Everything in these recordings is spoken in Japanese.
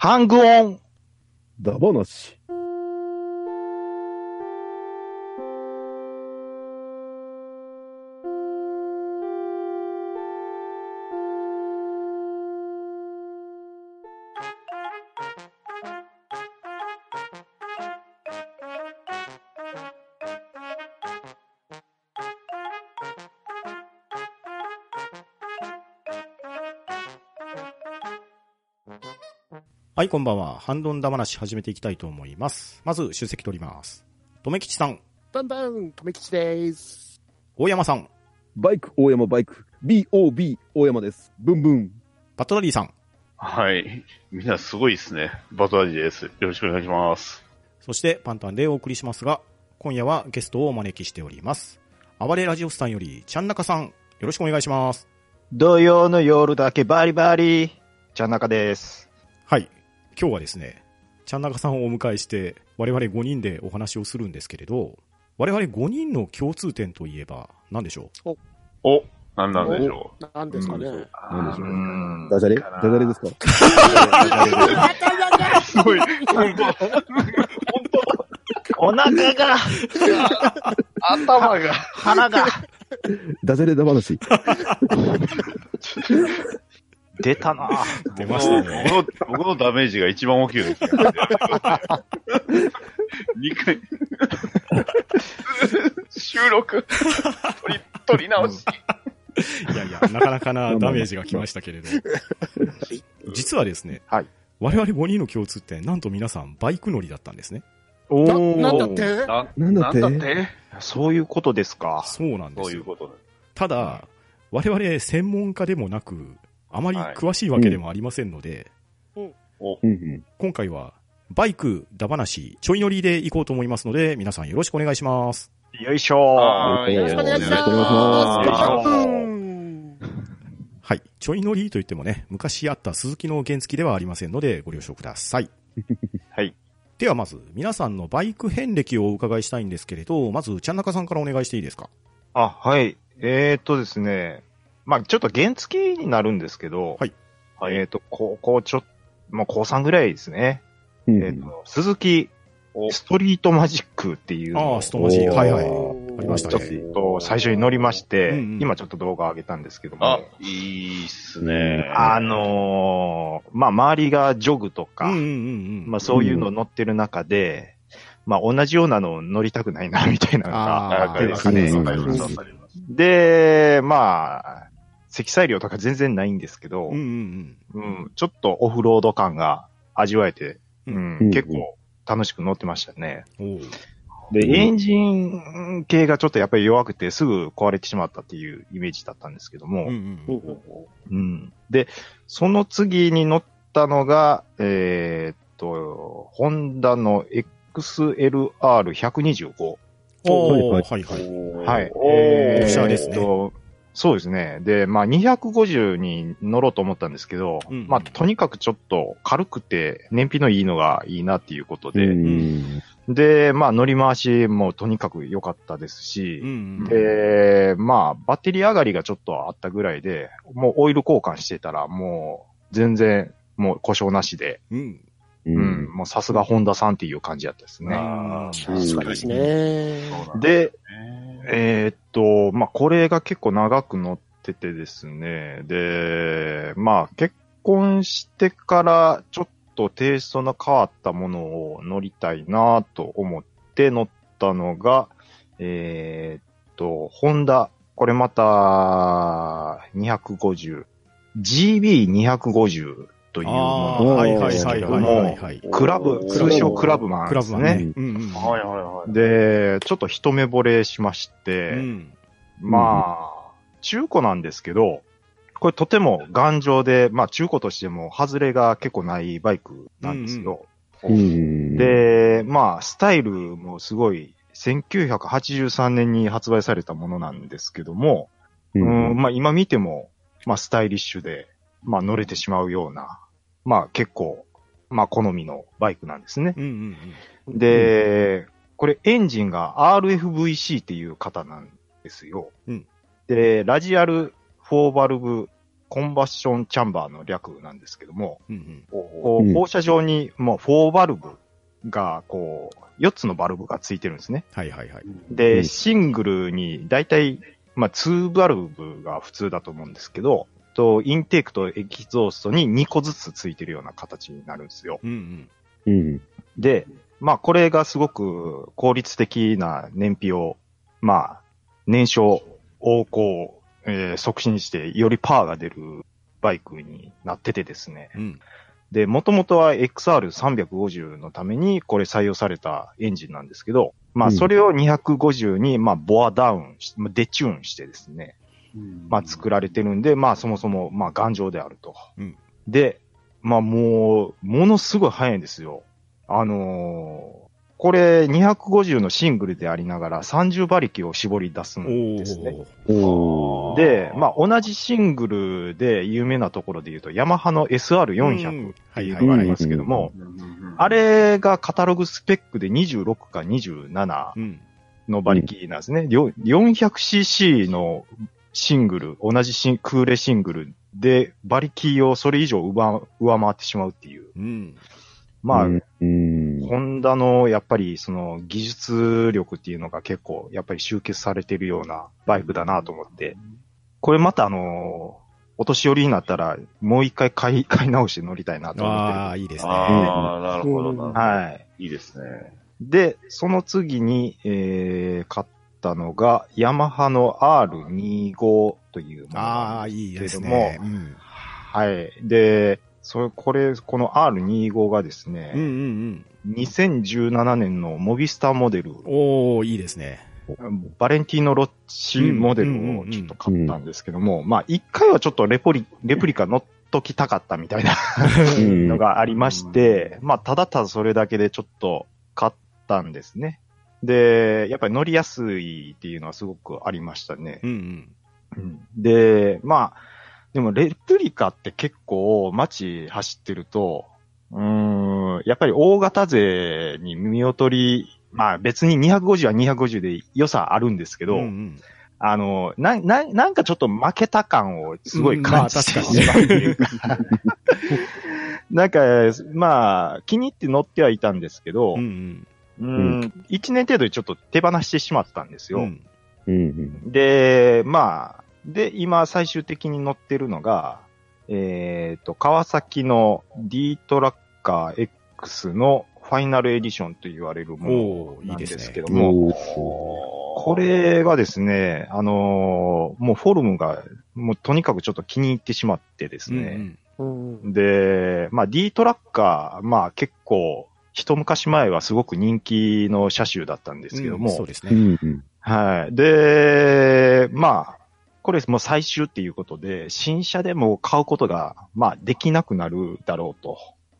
ハングオンダ話。はい、こんばんは。ハンドンダ話始めていきたいと思います。まず、出席取ります。とめきちさん、バンバン、とめきちです。大山さん、バイク、大山バイク。BOB、大山です。ブンブン。パトラリーさん、はい。みんなすごいですね。バトラジです。よろしくお願いします。そしてパンタンでお送りしますが、今夜はゲストをお招きしております。暴れラジオスさんより、ちゃんなかさん、よろしくお願いします。土曜の夜だけバリバリ。ちゃんなかです。はい。今日はですね、ちゃんなかさんをお迎えして、我々5人でお話をするんですけれど、我々5人の共通点といえば何でしょう？お、なんなんでしょう？なんですかね。なん。でしょううん。ダジャレ？ダジャレですか？すごい。本お腹が、当頭が。腹が、ダジャレダ話。出たな 出ましたね。僕の、僕のダメージが一番大きいです、ね。2回。収録。取り、取り直し。いやいや、なかなかなダメージが来ましたけれど。実はですね、はい我々5人の共通点、なんと皆さんバイク乗りだったんですね。おな、ーなんだって？な、なんだって？なんだって？そういうことですか。そうなんですよそういう。ことね。ただ、我々専門家でもなく、あまり詳しいわけでもありませんので。今回はバイク、ダ話、ちょい乗りで行こうと思いますので、皆さんよろしくお願いします。よいしょはーいよろしくお願いします。はい。ちょい乗りといってもね、昔あった鈴木の原付ではありませんので、ご了承ください。はい。ではまず、皆さんのバイク遍歴をお伺いしたいんですけれど、まず、ちゃんなかさんからお願いしていいですか？あ、はい。えーっとですね。まあちょっと原付になるんですけど、はい。えーっと、高校ちょっまあ高3ぐらいですね。うんえーっと、鈴木おストリートマジックっていうああ、ストマジ。はいはい。おーありましたちょっね。と最初に乗りまして、うんうん今ちょっと動画上げたんですけども、あ、いいっすね。あのーまあ、周りがジョグとか、うんうんうんうん。まあ、そういうの乗ってる中で、まあ、同じようなの乗りたくないな、みたいなのがあってですね。で、まあ、積載量とか全然ないんですけど、うんうんうんちょっとオフロード感が味わえて、ううんうん結構楽しく乗ってましたね。で、うんエンジン系がちょっとやっぱり弱くてすぐ壊れてしまったっていうイメージだったんですけども、うんうん。うん。で、その次に乗ったのが、えーっと、ホンダの XLR125。おー、ははいいはい。はい。おーえーオフシャーですねそうですね。で、まあ、250に乗ろうと思ったんですけど、うんまあ、とにかくちょっと軽くて、燃費のいいのがいいなっていうことうで、ん。で、まあ、乗り回しもとにかく良かったですしう、んうん。で、まあ、バッテリー上がりがちょっとあったぐらいで、もうオイル交換してたら、もう、全然、もう故障なしで、うん。ううん、。もうさすがホンダさんっていう感じだったですね。あさすがですね。で、ー、えーっと、まあ、これが結構長く乗っててですね。で、まあ、結婚してからちょっとテイストの変わったものを乗りたいなと思って乗ったのが、えーっと、ホンダ、これまた、250、GB250 というあもあ、のはいはいはい。クラブ、クラブ通称クラブマンクラですね。ブはね。うんうん。はいはいはい。で、ちょっと一目惚れしまして、うん。まあ、中古なんですけど、これとても頑丈で、まあ中古としても外れが結構ないバイクなんですよ。うん。、で、まあスタイルもすごい、1983年に発売されたものなんですけども、ううんん。まあ今見ても、まあスタイリッシュで、まあ乗れてしまうような、まあ結構、まあ好みのバイクなんですね。うんうんで、これエンジンが RFVC っていう型なんですよ。うんで、ラジアル4バルブコンバッションチャンバーの略なんですけども、うんうん。放射状にもう4バルブが、こう、4つのバルブがついてるんですね。はいはいはい。で、うんシングルに大体、まあ、2バルブが普通だと思うんですけど、と、インテークとエキゾーストに2個ずつついてるような形になるんですよ。うんうん。うん。で、まあ、これがすごく効率的な燃費を、まあ、燃焼、横行、えー促進して、よりパワーが出るバイクになっててですね。うん。で、もともとは XR350 のためにこれ採用されたエンジンなんですけど、まあ、うんそれを250に、まあ、ボアダウンし、まあデチューンしてですね、まあ、作られてるんで、まあ、そもそも、まあ、頑丈であると。うんで、まあ、もう、ものすごい速いんですよ。あのーこれ250のシングルでありながら30馬力を絞り出すんおですね。で、まあ、同じシングルで有名なところで言うと、ヤマハのうん SR400 ってはいうはいのがありますけども、あれがカタログスペックで26か27うん。の馬力なんですね。よ 400cc のシングル、同じシンクーレシングルで馬力をそれ以上上上回ってしまうっていう。うん。まあ、うん。うん。ホンダのやっぱりその技術力っていうのが結構やっぱり集結されてるようなバイクだなと思って。これまたあのお年寄りになったらもう一回買い、買い直して乗りたいなと思ってる。ああ、いいですね。ああ、なるほどな。はい。いいですね。で、その次に、えー、買ったのが、ヤマハの R25 というものああ、いいですね。も、うん。はい。で、それ、これ、この R25 がですうんうんうね、ん。2017年のモビスターモデル、おー、いいですね。バレンティーノ・ロッチモデルをちょっと買ったんですけども、まあ、一回はちょっとレポリ、レプリカ乗っときたかったみたいなうんのがありまして、まあ、ただただそれだけでちょっと買ったんですね。で、やっぱり乗りやすいっていうのはすごくありましたね。うんうん。うんで、まあ、でもレプリカって結構街走ってると、うーん、やっぱり大型勢に見劣り、まあ別に250は250で良さあるんですけど、うんうんあの、な、な、なんかちょっと負けた感をすごい感じてしまうっていうか。なんか、まあ、気に入って乗ってはいたんですけど、うんううんん、一年程度でちょっと手放してしまったんですよ。うん。うん。で、まあ、で、今最終的に乗ってるのが、えっ、と、川崎の D トラッカー X のファイナルエディションと言われるものないんでですね。すけども、おーこれがですね、あのーもうフォルムが、もうとにかくちょっと気に入ってしまってですうんうね。ん。うん。で、まあ D トラッカー、まあ結構、一昔前はすごく人気の車種だったんですけども、うんそうですうね。ん。はい。で、まあ、これもう最終っていうことで、新車でも買うことが、まあ、できなくなるだろうと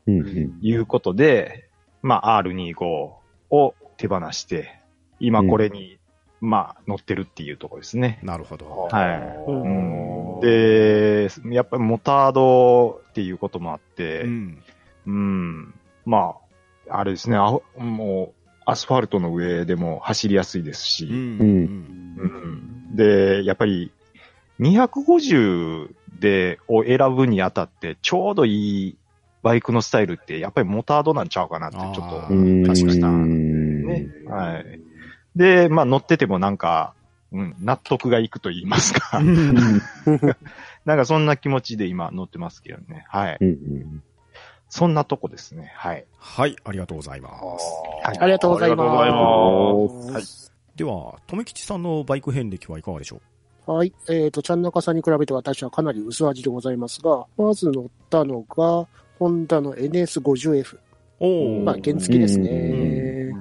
うん。いうことで、まあ、R25 を手放して、今これに、まあ、乗ってるっていうところですね。なるほど。はい。で、やっぱりモタードっていうこともあって、うん。うん、まあ、あれですね、あもう、アスファルトの上でも走りやすいですし。うんで、やっぱり、250で、を選ぶにあたって、ちょうどいいバイクのスタイルって、やっぱりモタードなんちゃうかなって、ちょっあと。ー確かにね。はい。で、まあ乗っててもなんか、うん、納得がいくと言いますか。なんかそんな気持ちで今乗ってますけどね。はい。うん。そんなとこですね。はい。はい、ありがとうございます。はいありがとうございます。ありがとうございます。では、とめきちさんのバイク遍歴はいかがでしょはい。えっ、と、ちゃんなかさんに比べて私はかなり薄味でございますが、まず乗ったのが、ホンダの NS50F。うおまあ、原付ですうね。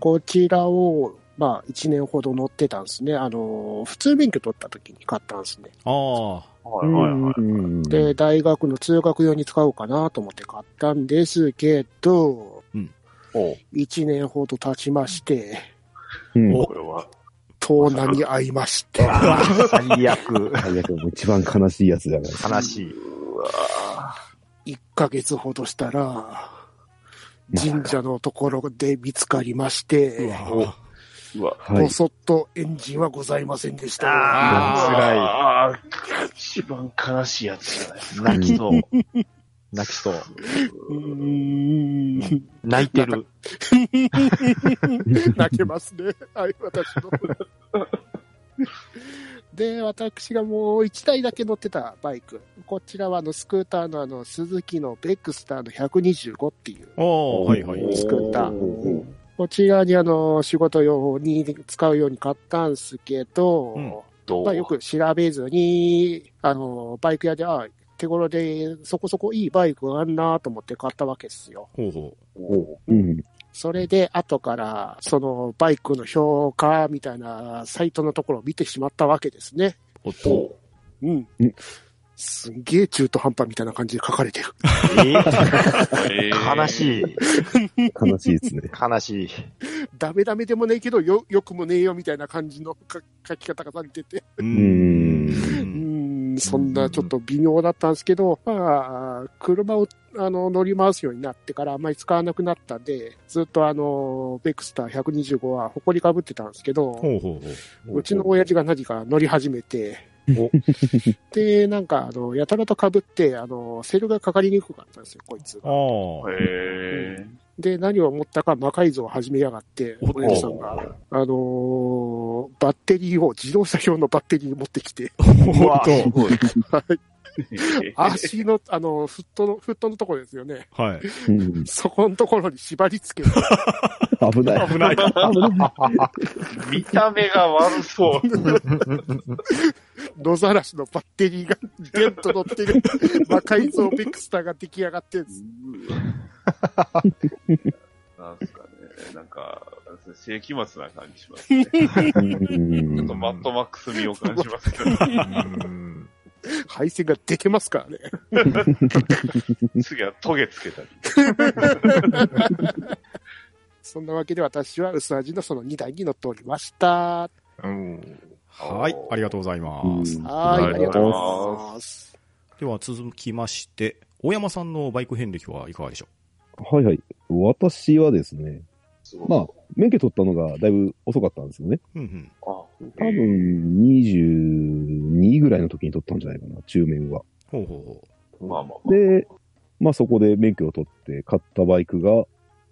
こちらを、まあ、1年ほど乗ってたんですね。あの、普通免許取った時に買ったんですね。ああ、はいはいはい。うん。で、大学の通学用に使おうかなと思って買ったんですけど、お1年ほど経ちまして、うん。これは、盗難に遭いまして、最悪。最悪、もう一番悲しいやつじゃないですか。悲しい。1ヶ月ほどしたら、神社のところで見つかりましうて、わうわ。はいぼ。そっとエンジンはございませんでした。あー辛い一番悲しいやつじゃない。泣きそう。泣きそう。泣いてる。泣けますね。はい、私の。で、私がもう1台だけ乗ってたバイク。こちらはあのスクーターのあの、鈴木のベクスターの125っていうああ、はいはい。スクーター。おこちらにあの、仕事用に使うように買ったんすけど、うんまあよく調べずに、あの、バイク屋で、あ手頃でそこそこいいバイクがあるなと思って買ったわけですよ。ほうほおうん。それで後から、そのバイクの評価みたいなサイトのところを見てしまったわけですね。う。おっと。うんうん。すんげえ中途半端みたいな感じで書かれてる。ええー悲しい。悲しいですね。悲しい。ダメダメでもねえけど、よ、よくもねえよみたいな感じの書書き方がされてて。う。ん、そんなちょっと微妙だったんですけど、まあ、車をあの乗り回すようになってからあんまり使わなくなったんで、ずっとあの、ベクスター125は埃かぶってたんですけど。うちの親父が何か乗り始めて、で、なんか、あの、やたらと被って、あの、セルがかかりにくかったんですよ、こいつあが。あ。えで、何を思ったか魔改造を始めやがって、おっと親父さんが、あのーバッテリーを、自動車用のバッテリー持ってきて。はいえー足の、あの、フットの、フットのところですよね。はい。うんそこのところに縛り付けて、危ない。危ない。危ない。見た目が悪そう。野ざらしのバッテリーがゲンと乗ってる魔改造ベクスターが出来上がってるんです。なんすかね。なんか、世紀末な感じしますね。ちうんょっとマットマックス味を感じますけど、うん配線が出てますからね。次はトゲつけたり。そんなわけで私は薄味のその2台に乗っておりました。うんはい。ありがとうございます。うんはい、はいありがとうございます。では続きまして、大山さんのバイク遍歴はいかがでしょはいはい。私はですね、まあ、免許取ったのがだいぶ遅かったんですよね。ううんうん。あ、多分、22ぐらいの時に取ったんじゃないかな、中免は。ほうほうほまあまあまあ。で、まあそこで免許を取って買ったバイクが、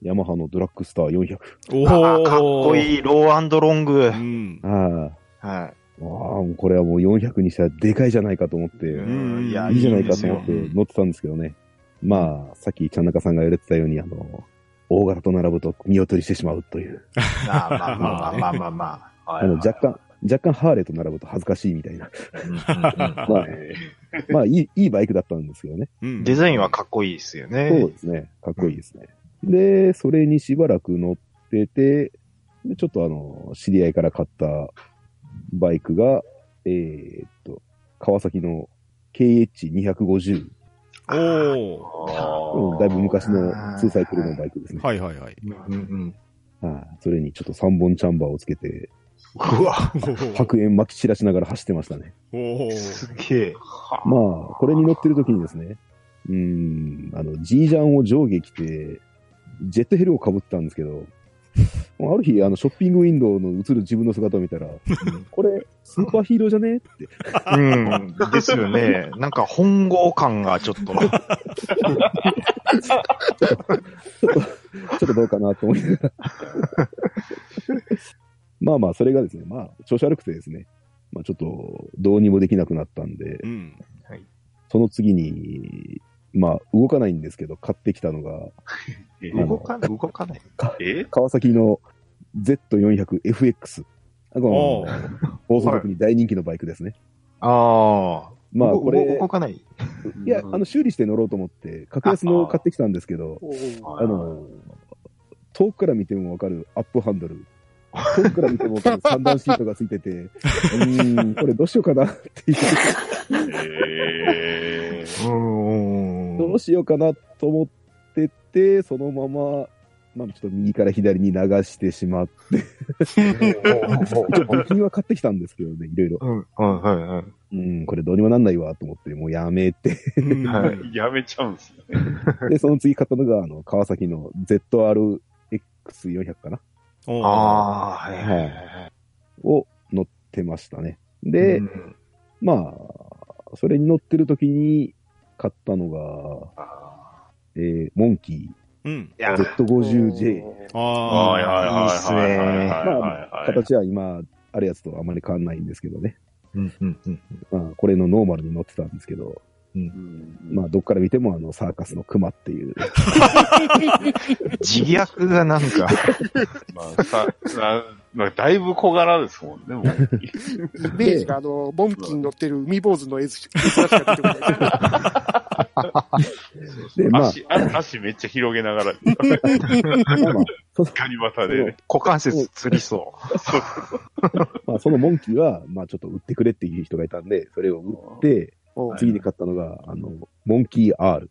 ヤマハのドラッグスター400。う。おあーかっこい。いい、ローロングう。ん。ああ、はああ、もうこれはもう400にしたらでかいじゃないかと思って、い。うんいや、いいじゃないかと思って乗ってたんですけどね。まあ、さっきちゃん中さんが言われてたように、あの、大型と並ぶと見劣りしてしまうという。まあまあまあまあまあまあまあ あの、若干、若干ハーレーと並ぶと恥ずかしいみたいな。あ。まあ、えまあ、いい、いいバイクだったんですけどね。うんデザインはかっこいいですよそうね。ですね。かっこいいですね。で、それにしばらく乗ってて、でちょっとあの、知り合いから買ったバイクが、えーっと、川崎の KH250。おうんだいぶ昔の2サイクルのバイクですね。はいはいはい。うんうんはい。それにちょっと3本チャンバーをつけて、うわ、白煙巻き散らしながら走ってましたね。おー。すげえ。まあ、これに乗ってる時にですね、うーん、あの、G ジャンを上下着て、ジェットヘルを被ってたんですけど、ある日、あの、ショッピングウィンドウの映る自分の姿を見たら、これ、スーパーヒーローじゃね？って。うん。ですよね。なんか本郷感がちょっと。ちょっとどうかなと思いながら。まあまあ、それがですね、まあ、調子悪くてですね、まあちょっと、どうにもできなくなったんで、うん。その次に、まあ、動かないんですけど、買ってきたのが、動かない、動かない？え？川崎の Z400FX。あおこのー。放送局に大人気のバイクですね。ああ。まあ、動これ動、かない？いや、あの、修理して乗ろうと思って、格安の買ってきたんですけど、あの、遠くから見てもわかるアップハンドル。遠くから見てもわかる三段シートがついてて、うーん、これどうしようかなっていう、えーうん。どうしようかなと思ってて、そのまま、まあちょっと右から左に流してしまって、部品は買ってきたんですけどね、いろいろ。うん、はい、はい、はい。うん、これどうにもなんないわと思って、もうやめて。やめちゃうんですね。で、その次買ったのが、あの、川崎の ZRX400 かな？ああ、はいはいはいはい。を乗ってましたね。で、うんまあ、それに乗ってる時に買ったのが、あえー、モンキうん。いや、ー Z50J。あ。あはいはいはいはいいいっすねまはいあ、形は今、あるやつとあまり変わんないんですけどね。うんうんうんまあ、これのノーマルに乗ってたんですけど、うんまあ、どっから見てもあの、サーカスのクマっていう。自虐がなんか、まあ、さ、さまあ、だいぶ小柄ですもんね、もう。イメージがあの、モンキーに乗ってる海坊主の絵しか出てこない。で、まあ、足、あ足めっちゃ広げながら、ガニ股でね。股関節つりそ まあ、そのモンキーは、まあ、ちょっと売ってくれっていう人がいたんで、それを売って、次に買ったのが、あの、モンキー R。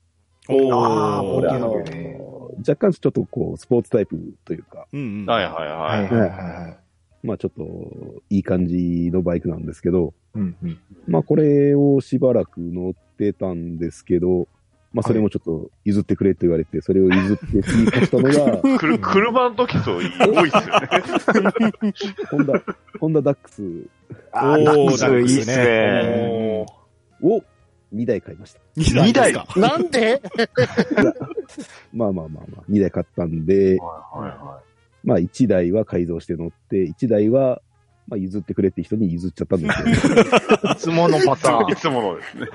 おあーこれ、あの若干ちょっとこう、スポーツタイプというか、うんうん。はいはいははいい。はいはまあちょっといい感じのバイクなんですけど、い。うんうん。まあこれをしばらく乗ってたんですけど、まあそれもちょっと譲ってくれと言われて、それを譲って次買ったのが、くる車の時と多いっすよね。ホンダ、ホンダダックス。あー、おーダックスいいっすね。を2台買いました。二台ですか？なんで？まあまあまあまあ、2台買ったんで、はいはまあ1台は改造して乗って、1台は、まあ譲ってくれって人に譲っちゃったんですけど、いつものパターい。いつものですね。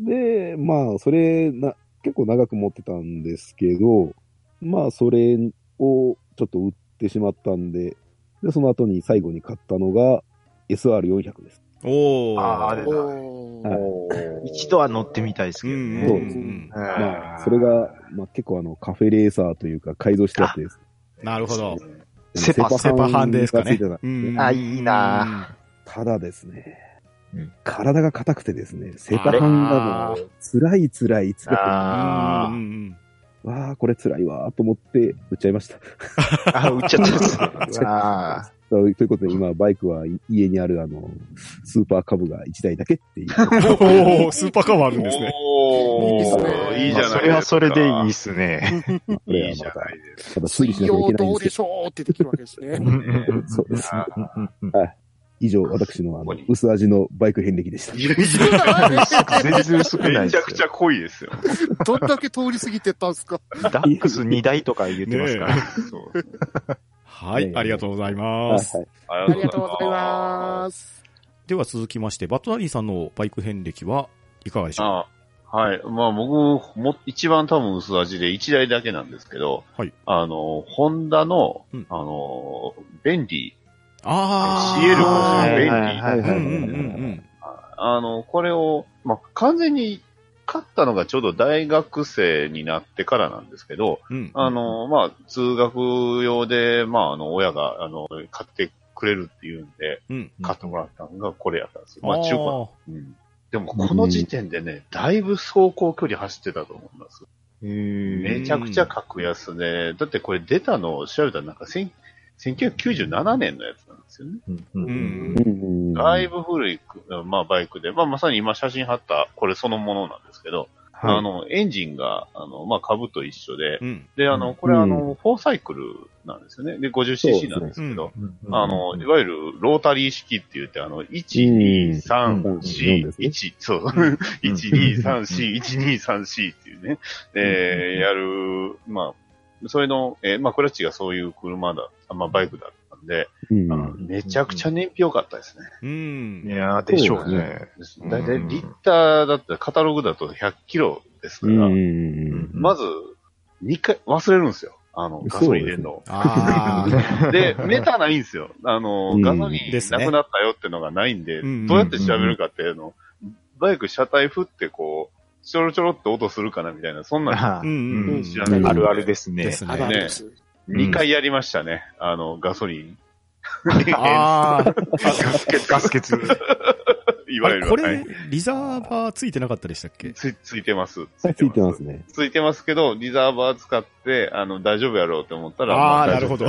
ン。で、まあ、それな、結構長く持ってたんですけど、まあ、それをちょっと売ってしまったんで、で、その後に最後に買ったのが SR400 です。おー。あーあれだはい一度は乗ってみたいですけどうんね。そううんうん。まあ、それが、まあ結構あの、カフェレーサーというか改造してあってです。なるほど。セパセパハンですかね。あいいな。ただですね、うん。体が硬くてですね、セパハンがもう、辛い辛い辛い。あうんうん。わあ、これ辛いわーと思って売っちゃいました。あ。あ、売っちゃったっすね。ということで、今、バイクはい家にある、あの、スーパーカブが1台だけっていう。おー、スーパーカバーあるんですね。おいいっすねーいいじゃないですか。それはそれでいいっすね。これいいじゃはまた、ないですか。ただ修理しなきゃいけないん水曜どうでけですしょうってできるわけですね。そうです。あ以上、私のあの 薄味のバイク遍歴でした。全然薄くないですよめちゃくちゃ濃いですよ。どんだけ通り過ぎてったんですかダックス2台とか言ってますから。そうはい、ありがとうございはいます。はい。あありがとうございます。では続きまして、バットナリーさんのバイク遍歴はいかがでしょう？あはい。まあ僕も、一番多分薄味で1台だけなんですけど、はいあの、ホンダの、うんあの、便利、あ CL あ便利はいはいはいうんうんうんうん。あの、これを、まあ完全に買ったのがちょうど大学生になってからなんですけど、うん。あの、まあ通学用で、まああの、親が、あの、買ってくれるっていうんで、うん。買ってもらったのがこれやったんですよ。まあー中古。うんでもこの時点でね、だいぶ走行距離走ってたと思います。めめちゃくちゃ格安で、だってこれ出たのを調べたらなんか1000 1997年のやつですよね。うん。うんだいぶ古い、まあ、バイクで、まあ、まさに今写真貼ったこれそのものなんですけど、あの、エンジンが、あの、まあ、株と一緒で、うん。で、あの、これあの、4サイクルなんですよね。で、50cc なんですけど、あの、いわゆるロータリー式って言って、あの、1、2、3、4、1、そう、1、2、3、4、1、2、3、4っていうね、えー、やる、まあ、それの、えー、まあ、クラッチがそういう車だ、まあ、バイクだったんで、うんあのめちゃくちゃ燃費良かったですね。うんい。やー、でしょうね。だいたいリッターだったら、カタログだと100キロですかうら、ん。まず、2回忘れるんですよ。あの、ガソリン入れるの。ああ。で、メーターないんですよ。あの、うんガソリンですねなくなったよってのがないんで、うんどうやって調べるかっていうのを、バイク車体振ってこう、ちょろちょろって音するかなみたいな、そんなうんうんうん。知らないあるあるですね。ですねあるあるです。2回やりましたね。あの、ガソリン。ああ。ガス欠。いわゆる。これはい、リザーバーついてなかったでしたっけ？つついてます。ついてますね。ついてますけど、リザーバー使って、あの、大丈夫やろうって思ったら、あーまなるほど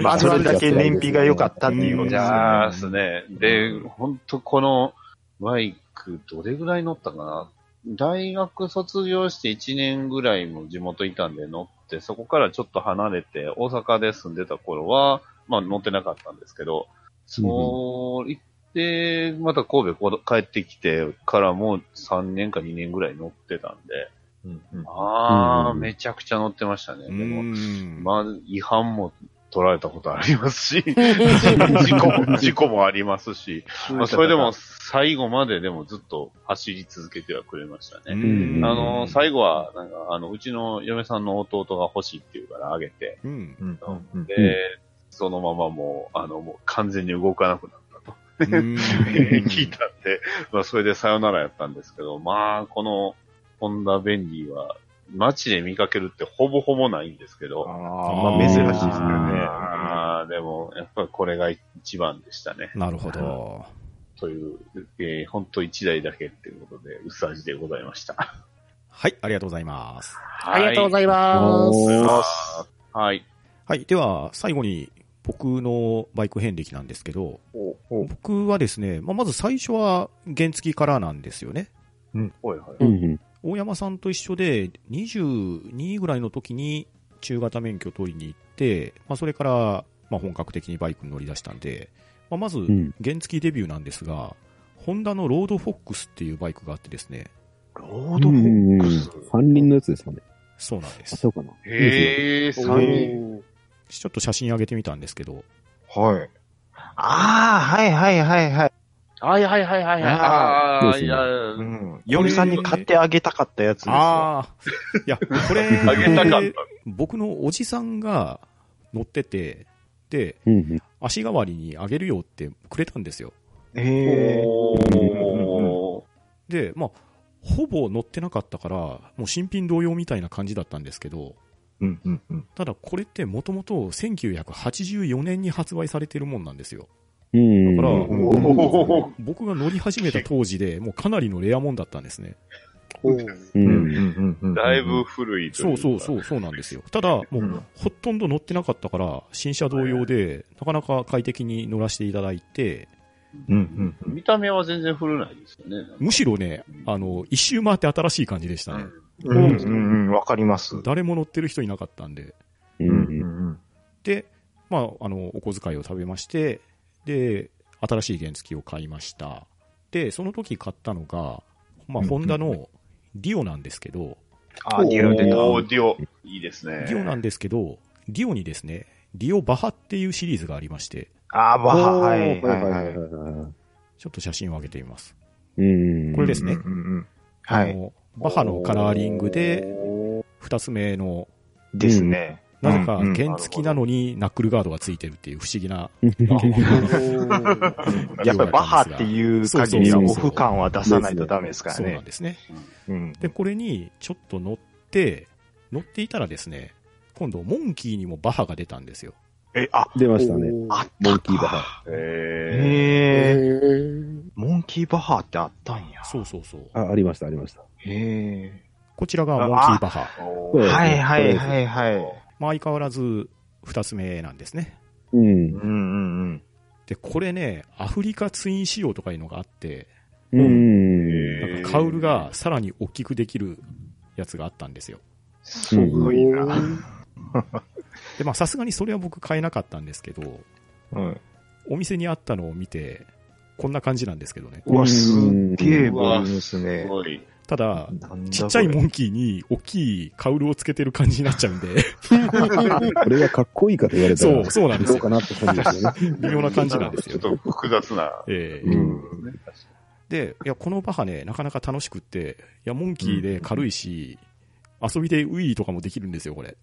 まあ、それだけ燃費が良かったっていうこといですね。すね。で、ほんとこのバイク、どれぐらい乗ったかな？大学卒業して1年ぐらいも地元いたんで乗っって、そこからちょっと離れて、大阪で住んでた頃は、まあ乗ってなかったんですけど、そう行って、また神戸こ帰ってきてからもう3年か2年ぐらい乗ってたんで、うんうんああ、うんめちゃくちゃ乗ってましたね。うでも、ん。まあ、違反も取られたことありますし、事故も、事故もありますし、まあ、それでも最後まででもずっと走り続けてはくれましたうね。ん。あの、最後は、なんか、あの、うちの嫁さんの弟が欲しいっていうからあげて、で、そのままもう、あの、もう完全に動かなくなったと。うん。聞いたんで、まあ、それでさよならやったんですけど、まあ、この、ホンダベンリーは、街で見かけるってほぼほぼないんですけど、ああ、まあ珍しいですよね。ああ、でも、やっぱりこれが一番でしたね。なるほど。という、えー、本当一台だけっていうことで、うさじでございました。はい、ありがとうございます。ありがとうございます。ます。はい。はい、では、最後に僕のバイク遍歴なんですけど、僕はですね、まあ、まず最初は原付からなんですよね。はいはい。うんうん。大山さんと一緒で、22ぐらいの時に中型免許取りに行って、まあ、それから、まあ、本格的にバイクに乗り出したんで、まあ、まずうん。原付デビューなんですが、ホンダのロードフォックスっていうバイクがあってですね、ロードフォックス。三輪のやつですかね。あ、そうなんです。そうかな。へえ、三人。ちょっと写真上げてみたんですけど、はい。ああ、はいはいはいはい。はいはいはいはいはい。ああ、いや、うん。嫁さんに買ってあげたかったやつですよ。ああ、いや、これ、あげたかっ僕のおじさんが乗ってて、で、うんうん。足代わりにあげるよってくれたんですよ。た。え。で、まあ、ほぼ乗ってなかったから、もう新品同様みたいな感じだったんですけど、うんうんうん。ただこれってもともと1984年に発売されてるもんなんですよ。うん。だから僕が乗り始めた当時でもうかなりのレアもんだったんですね。ううんんうん。だいぶ古いとそうそううそう、そうなんですよ。ただ、もう、うんほとんど乗ってなかったから、新車同様で、なかなか快適に乗らせていただいて、うんうんうん。見た目は全然古ないですよね。むしろね、あの、一周回って新しい感じでしたね。うんうんうん。わかります。誰も乗ってる人いなかったんで。うんうんうんで、まあ、あの、お小遣いを食べまして、で、新しい原付を買いました。で、その時買ったのが、まあ、うんホンダのディオなんですけど、あ、ディオ出た。ディオ。いいですね。ディオなんですけど、ディオにですね、ディオバハっていうシリーズがありまして、あ、バハ、ははいいはいいはいい。はい。ちょっと写真を上げてみます。うん。これですねうんうんうんはい。バハのカラーリングで、二つ目の、ですね。なぜかうんうん原付なのにナックルガードがついてるっていう不思議な。やっぱりバハっていう限りはオフ感は出さないとダメですからねそうなん。ですね。うん。で、これにちょっと乗って、乗っていたらですね、今度、モンキーにもバハが出たんですよ。え、あ、出ましたね。あっモンたキーバハ。えへえ。ーモンキーバハってあったんや。そうそうそう。あ、ありました、ありました。へえ。こちらがモンキーバハ。はいはいはいはい。まあ相変わらず二つ目なんですね。うん。うんうんうん。で、これね、アフリカツイン仕様とかいうのがあって、うん。なんかカウルがさらに大きくできるやつがあったんですよ。すごいな。で、まあさすがにそれは僕買えなかったんですけど、うん。お店にあったのを見て、こんな感じなんですけどね。うわ、すっげえボリュームですすね。ごい。ただ、ちっちゃいモンキーに大きいカウルをつけてる感じになっちゃうんで、これがかっこいいかと言われたそう、ら、そうなんですよ。どうかなって感じですよね。微妙な感じなんですよちょ。っと複雑な。ええうんで、いや、このバハね、なかなか楽しくって、いや、モンキーで軽いし、遊びでウィーとかもできるんですよ、これ。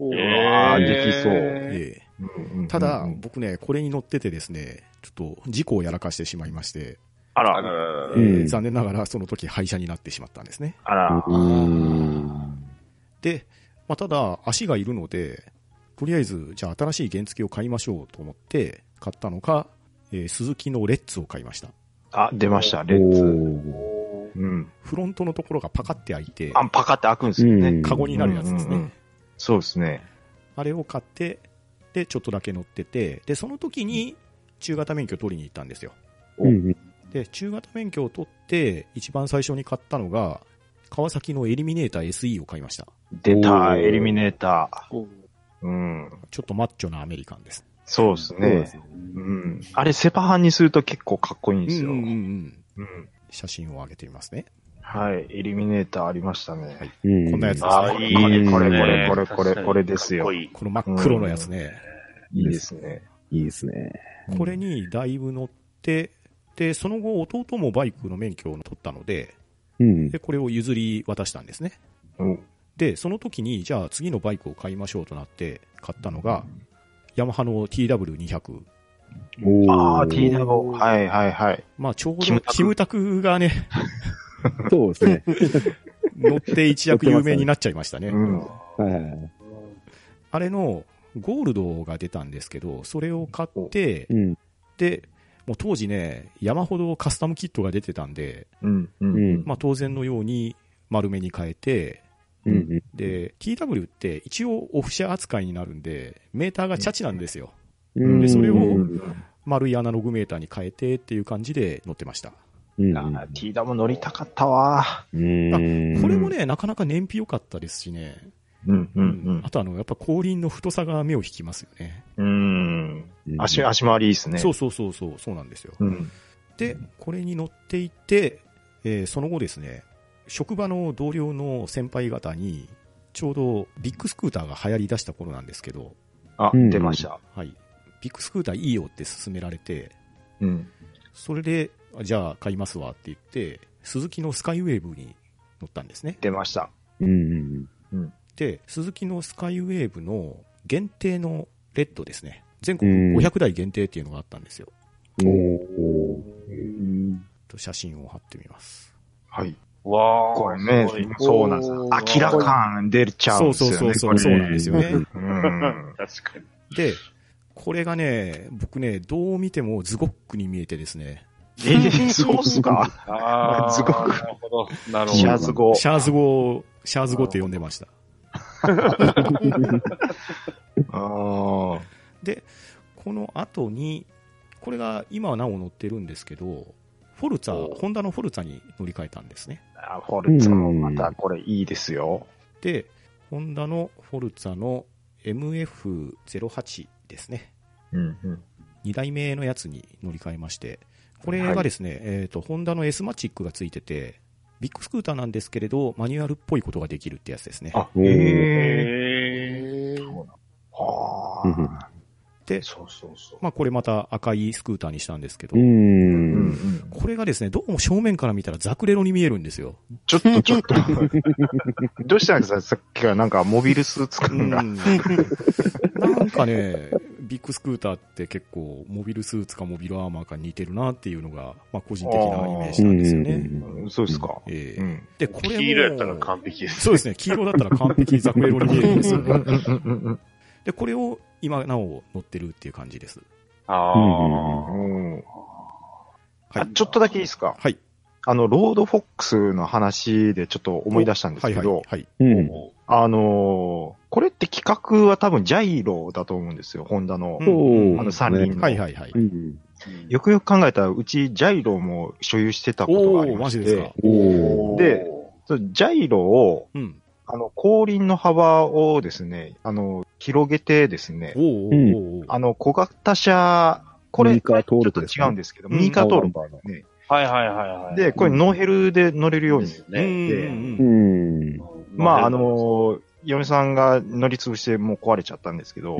あーできそうええうんうんただうん、僕ね、これに乗っててですね、ちょっと事故をやらかしてしまいまして、ああら残念ながらその時廃車になってしまったんですね。あら。うん。で、まあ、ただ、足がいるので、とりあえず、じゃあ新しい原付を買いましょうと思って買ったのが、えー鈴木のレッツを買いました。あ、出ました、レッツ。おうん。フロントのところがパカって開いて、あ、パカって開くんですよね。うんカゴになるやつですね。うんうんうんそうですね。あれを買って、で、ちょっとだけ乗ってて、で、その時に中型免許取りに行ったんですよ。うん。で、中型免許を取って、一番最初に買ったのが、川崎のエリミネーター SE を買いました。出た、エリミネータうんー。うん。ちょっとマッチョなアメリカンです。そうですね。うん。あれ、セパハンにすると結構かっこいいんですよ。うんうんうん。うん。写真を上げてみますね。はい。エリミネーターありましたね。うんこんなやつですねああ、いいこれこれねこれこれこれこれですよこの真っ黒のやつね。いいですね。いいですね。これにだいぶ乗って、で、その後弟もバイクの免許を取ったので、うん。で、これを譲り渡したんですね。うん。で、その時に、じゃあ次のバイクを買いましょうとなって買ったのが、ヤマハの TW200。おーああ、TW。はいはいはい。まあちょうどキムタクキムタクがね、そうですね。乗って一躍有名になっちゃいましたね。うん。はいはいはい。あれのゴールドが出たんですけど、それを買って、うん。で、もう当時ね、山ほどカスタムキットが出てたんで、うん。う。うんん。まあ当然のように丸めに変えて、うん。で、TW って一応オフ車扱いになるんで、メーターがチャチなんですよ。うん。でそれをうん丸いアナログメーターに変えてっていう感じで乗ってました。うん。あー TW 乗りたかったわ。うん。これもね、なかなか燃費良かったですしね。うん。うん。あとあの、やっぱ後輪の太さが目を引きますよね。うん。うん足、足回りいいですね。そうそうそうそう、そうなんですよ。うん。で、これに乗っていて、えーその後ですね、職場の同僚の先輩方に、ちょうどビッグスクーターが流行り出した頃なんですけど、あ、うん出ました。はい。ビッグスクーターいいよって勧められて、うん。それで、あじゃあ買いますわって言って、鈴木のスカイウェーブに乗ったんですね。出ました。うん。で、鈴木のスカイウェーブの限定のレッドですね。全国うん500台限定っていうのがあったんですよ。おーと写真を貼ってみます。はい。わあ。これねそうなんですおー明ら感出ちゃうんですよね。そうそうそうそうなんですよね。うん。確かに。で、これがね、僕ね、どう見てもズゴックに見えてですね、えー、そうっすか？ああ、すごくなるほど。なるほど。シャーズ語。シャーズ語、シャーズ語って呼んでました。ああ。で、この後に、これが今はなお乗ってるんですけど、フォルツァ、ホンダのフォルツァに乗り換えたんですね。あフォルツァもまたこれいいですよ。で、ホンダのフォルツァの MF08 ですね。うんうん。2代目のやつに乗り換えまして、これがですね、えっ、と、ホンダの S マチックがついてて、ビッグスクーターなんですけれど、マニュアルっぽいことができるってやつですね。あ、へえ。はうんあ。で、そうそうそう。まあこれまた赤いスクーターにしたんですけど、う。うんんこれがですね、どうも正面から見たらザクレロに見えるんですよ。ちょっとちょっと。どうしたんですか？さっきからなんかモビルスーツ感が。うんなんかね、ビッグスクーターって結構、モビルスーツかモビルアーマーか似てるなっていうのが、まあ個人的なイメージなんですよね。うんそうですか。ええうん。で、これも。黄色やったら完璧です。そうですね、黄色だったら完璧にザクレロに見えるんですよ で、これを今なお乗ってるっていう感じです。ああ。うんはい。あちょっとだけいいですか？はい。あの、ロードフォックスの話でちょっと思い出したんですけはいど、はい。うん。あのーこれって企画は多分ジャイロだと思うんですよ、ホンダの。うんあの三輪のはいはいはい。うん。よくよく考えたら、うちジャイロも所有してたことがありまして、で。でジャイロを、うん。あの、後輪の幅をですね、あの、広げてですねあの、小型車、これ、ちょっと違うんですけど、うんミーカートールクバーの。ね。はいはいはいはい。で、これノーヘルで乗れるように。ですうんうんね。まあ、あのー、嫁さんが乗り潰してもう壊れちゃったんですけど、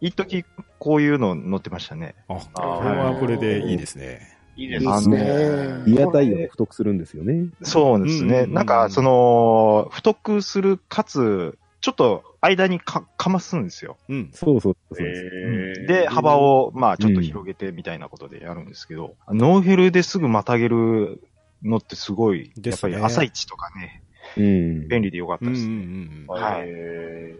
一時こういうの乗ってましたね。あ、これはこれでいいですね。いいですね。リアタイヤを太くするんですよね。そうですね。うんなんか、その、太くする、かつ、ちょっと間にか、かますんですよ。うん。そうそうそうでで、幅。を、まあ、ちょっと広げてみたいなことでやるんですけど、ノーヘルですぐまたげるのってすごい、やっぱり朝一とかね、うん。便利でよかったうんうんうですね。ん。はいへ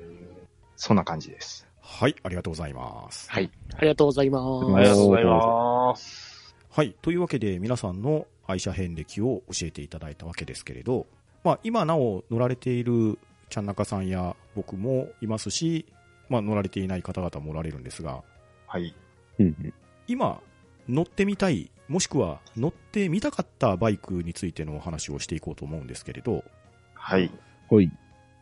そんな感じです。はい、ありがとうございます。はい。ありがとうございまーありがす。とうございます。はい。というわけで、皆さんの愛車遍歴を教えていただいたわけですけれど、まあ、今なお乗られているちゃんなかさんや僕もいますし、まあ、乗られていない方々もおられるんですが、はい。うん今、乗ってみたいもしくは乗ってみたかったバイクについてのお話をしていこうと思うんですけれど、はい。ほい。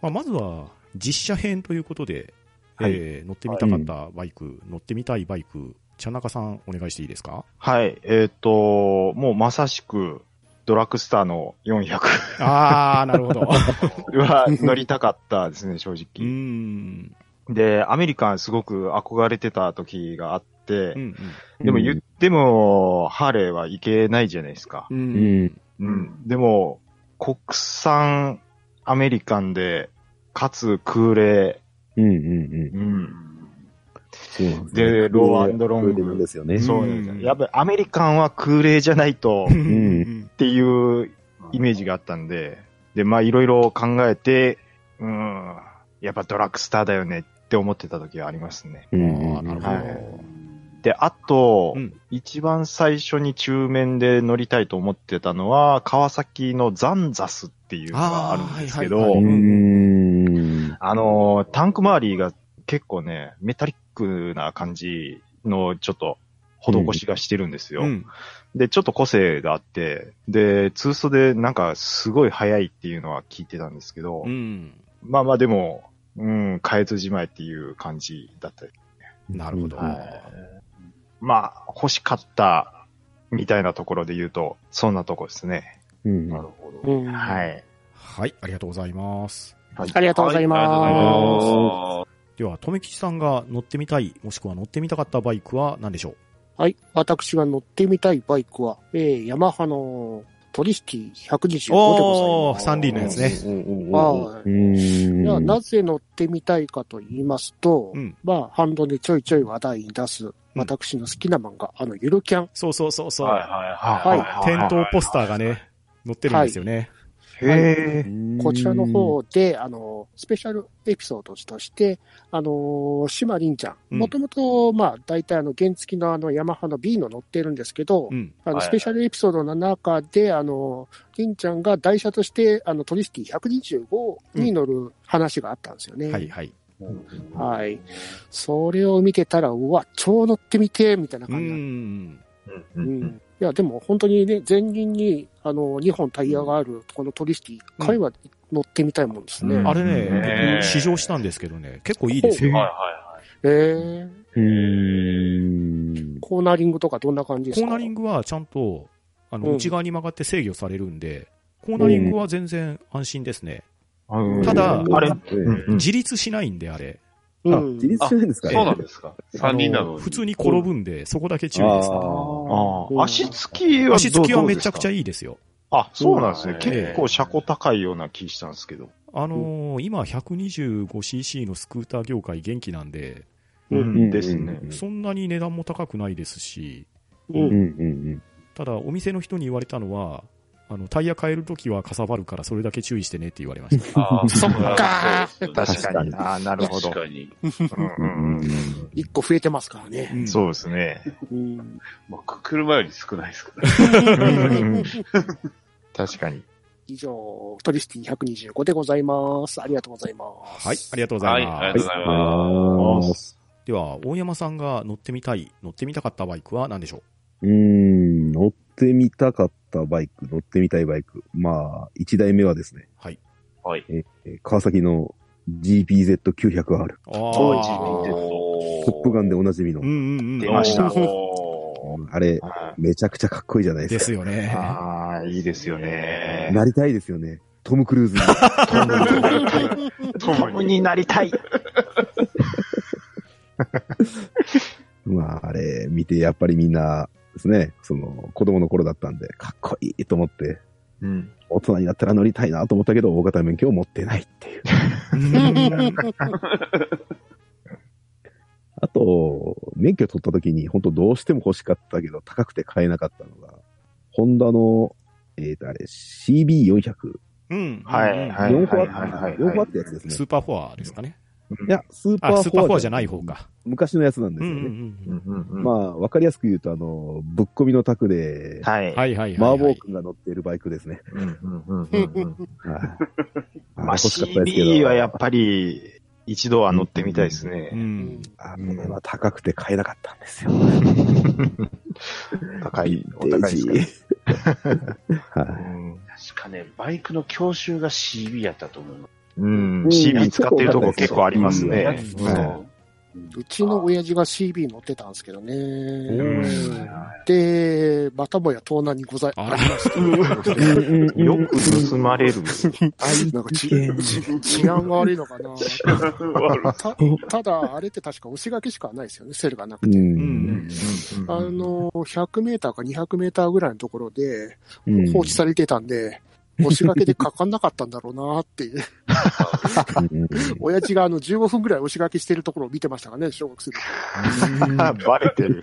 まあ、まずは実写編ということで、はいえー乗ってみたかったバイク、乗ってみたいバイク、茶中さんお願いしていいですか？はい。えっ、と、もうまさしく、ドラッグスターの400あー、なるほど。は乗りたかったですね、正うー直。ん。で、アメリカンすごく憧れてた時があってう、んでも言っても、ハーレーはいけないじゃないですか。うん。う。うんん。うん。でも、国産アメリカンで、かつ空冷、うんうんうん。うん。でローロングこれなんですよね。そう。やっぱりアメリカンは空冷じゃないとうっん。ていうイメージがあったんで、で、まあいろいろ考えて、うん、やっぱドラッグスターだよねって思ってた時はありますね。うんなるほはいど。で、あと、うん一番最初に中面で乗りたいと思ってたのは、川崎のザンザスっていうのがあるんですけど、あーはいはいはいうん。あのー、タンク周りが結構ね、メタリックな感じのちょっと施しがしてるんですよ。うん。で、ちょっと個性があって、で、通奏でなんかすごい速いっていうのは聞いてたんですけど、うん。まあまあでも、うん、変えずじまいっていう感じだったり。なるほど。はいまあ、欲しかったみたいなところで言うと、そんなとこですね。うん。なるほど。うんはい。はい、ありがとうございます。ありがとうございはいありがとうございまます。では、とめきちさんが乗ってみたい、もしくは乗ってみたかったバイクは何でしょう？す。はい。私が乗ってみたいバイクは、えー、ヤマハのトリシティ125でごおー、ざいます。三輪のやつね。はい。うん。いやなぜ乗ってみたいかと言いますと、うんまあ、ハンドでちょいちょい話題に出す、私の好きな漫画、あの、ゆるキャン。そうそうそうそう。はいはいはい。店頭ポスターがね、載ってるんですよね。へえ。こちらの方で、あの、スペシャルエピソードとして、あの、島凛ちゃうんん、もともと、まあ、大体あの、原付きのあの、ヤマハの B の乗ってるんですけど、うん。あの、はいスペシャルエピソードの中で、あの、凛ちゃんが台車として、あの、トリスティ125に乗る話があったんですよね。はいはい。はい。それを見てたら、うわ、超乗ってみて、みたいなう感じだん。ううんん。いや、でも本当にね、前輪に、あの、2本タイヤがある、このトリスティ、一回は乗ってみたいもんですね。うんあれね、ね僕試乗したんですけどね、結構いいですよ。はいはえー、うん。コーナリングとかどんな感じですか？コーナリングはちゃんと、あの、うん内側に曲がって制御されるんで、コーナリングは全然安心ですね。うんただあれ、うんうん自立しないんで、あれ。あ、うん自立しないんですか？い。そうなんですか？三人なの普通に転ぶんで、そこだけ注意ですね。足つきは足つきはめちゃくちゃいい。ですよ。あ、そうなんですね。うん結構車高高いような気したんですけど。あのー今 125cc のスクーター業界元気なんで、うんうんですね。そんなに値段も高くないですし、ううんんうんただお店の人に言われたのは、あの、タイヤ変えるときはかさばるからそれだけ注意してねって言われました。あーそっかそうですね確かに。ああ、なるほど。確かに。うん一個増えてますからね。うんそうですね。うん。まあ、車より少ないですから。うん確かに。以上、トリスティ125でございます。ありがとうございます。はい、ありがとうござはいい、ます。ありがとうございます。では、大山さんが乗ってみたい、乗ってみたかったバイクは何でしょうーん、乗ってみたかったバイク、乗ってみたいバイク。まあ、一台目はですね、うはい。はい。えー川崎の GPZ900R。ああ。トップガンでおなじみのうん。うんうん。出ましたあれ、はめちゃくちゃかっこいいじゃないでか。ですすよねい。ああ、いいですよね。なりたいですよね。トム・クルーズに。トムになりたい。トムになりたい。まあ、あれ、見て、やっぱりみんなですね、その、子供の頃だったんで、かっこいいと思って、うん。大人になったら乗りたいなと思ったけど、大型免許を持ってないっていう。あと、免許取った時に、本当どうしても欲しかったけど、高くて買えなかったのが、ホンダの、えっ、と、あれ、CB400。うん。はいはいヨンフォアはいはいはいヨンフォアったやつですね。スーパーフォアですかね。いや、スーパーあ、スーパーフォアじじゃない方。か。昔のやつなんですよね。まあ、わかりやすく言うと、あの、ぶっ込みのタクで、はい。はいはいはい。マー坊君が乗っているバイクですね。うんうんうんうんうんはい。あまあ、欲しかったですけど CB はやっぱり、一度は乗ってみたいですうね。ん。あのね、まあ高くて買えなかったんですよ。高い、お高いですかはら。うん確かね、バイクの教習が CB やったと思います。うん。CB 使ってるとこ結構ありますね。うちの親父が CB 乗ってたんですけどね。んで、またもや盗難にござい、まして。よく盗まれる。なんか治安が悪いのかなたただ、あれって確か押し掛けしかないですよね、セルがなくい。て。うん。あの、100メーターか200メーターぐらいのところでうん放置されてたんで、押し掛けでかかんなかったんだろうなっていう。うん親父があの15分ぐらい押し掛けしてるところを見てましたかね、小学生の バレてる。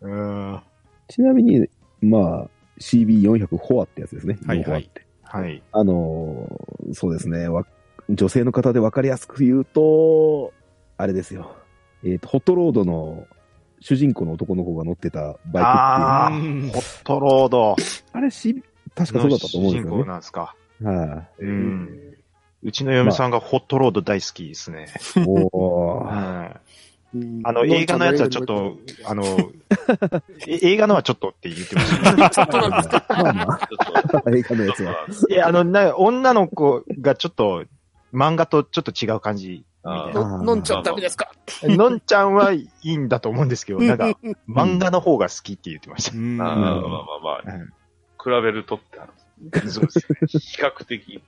うん。ちなみに、まあ、CB400 フォアってやつですね。はいはいはい。あのーそうですね。わ女性の方で分かりやすく言うと、あれですよ。えっ、と、ホットロードの主人公の男の子が乗ってたバイクっていう。ああー、ホットロードれ CB、確かそうだったと思うんです主人公よね。なんですか。はい、うん。うちの嫁さんがホットロード大好きですね。おうんーうん。あの、映画のやつはちょっと、あの、え映画のはちょっとって言ってました。映画のやつは。いや、あの、な、女の子がちょっと、漫画とちょっと違う感じ。の飲んじゃダメですか？のんちゃんはいいんだと思うんですけど、なんか、漫画の方が好きって言ってました。まあまあまあ、比べるとってあるんですね。そうですね。比較的。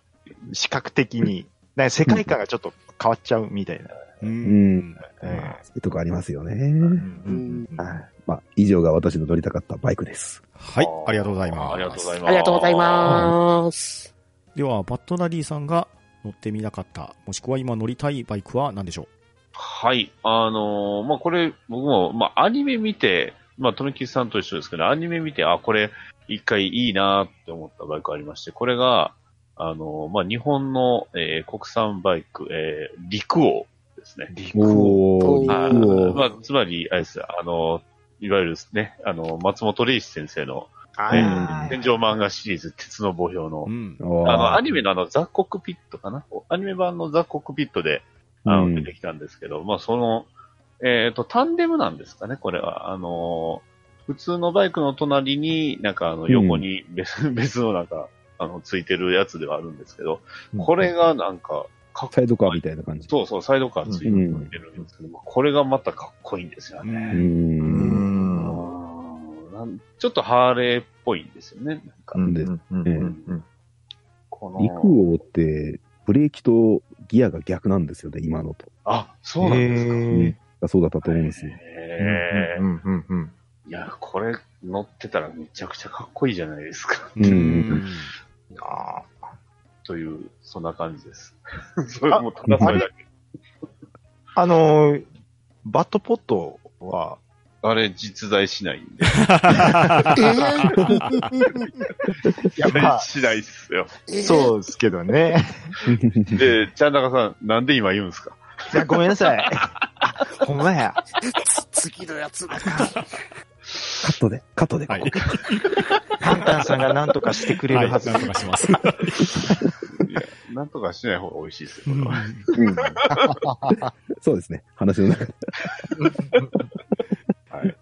視覚的に。なんか世界観がちょっと変わっちゃうみたいな。ううんそういうとこありますよね。えうんはい。まあ、以上が私の乗りたかったバイクです。はい、ありがとうございます。ありがとうございます。ありがとうございます。では、バットナリーさんが乗ってみなかった、もしくは今乗りたいバイクは何でしょう？はい。あのーまあ、これ、僕も、まあ、アニメ見て、まあ、トメキスさんと一緒ですけど、アニメ見て、あ、これ、一回いいなって思ったバイクありまして、これが、あのーまあ、日本の、えー国産バイク、えー陸王ですね。陸おおー。あ陸王。まあ、つまり、あれですあのーいわゆるね、あの、松本零士先生の、あ天井漫画シリーズ、鉄の墓標のう、ん。あの、アニメのあの、ザ・コックピットかな？アニメ版のザ・コックピットで、あの、うん。出てきたんですけど、まあ、その、えっ、と、タンデムなんですかね、これは。あのー、普通のバイクの隣に、なんかあの、横に別、別のなんか、あの、ついてるやつではあるんですけど、これがなんか、かっサイドカーみたいな感じ。そうそう、サイドカーついてるんですけど、これがまたかっこいいんですよう。ね。うん。ちょっとハーレーっぽいんですよね。なんか、んでうんうんうんこの陸王って、ブレーキとギアが逆なんですよね、今のと。あ、そうなんですか。へそうだったと思うんですよ。へーうんうんうんいや、これ乗ってたらめちゃくちゃかっこいいじゃないですか。うんうんあという、そんな感じです。それもただそれだけ。あのー、バットポットは、あれ実在しないんで。えい や、まあ、しないっすよ。ー、そうですけどね。で、ちゃんなかさん、なんで今言うんですか？いや、ごめんなさい。ほんまや。つ次のやつ。カットで、カットで。はい。パンタンさんが何とかしてくれるはず。はいなんとかします。いや、なんとかしない方が美味しいですよ、これは。う んそうですね。話の中で。はい。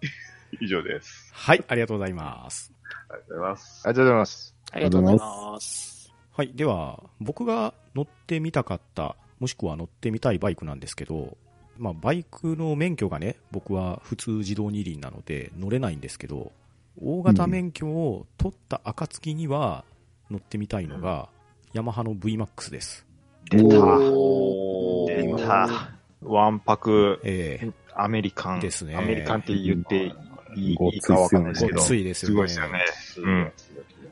以上です。はい、ありがとうございます。ありがとうございます。ありがとうございます。ありがとうございます。はい。では、僕が乗ってみたかった、もしくは乗ってみたいバイクなんですけど、まあ、バイクの免許がね、僕は普通自動二輪なので乗れないんですけど、大型免許を取った暁には乗ってみたいのが、ヤマハの VMAX です。出た。お出た。ワンパク、ええアメリカン。ですねアメリカンって言っていいかわかんないですけど。ごっついですよねすごいですよね。うん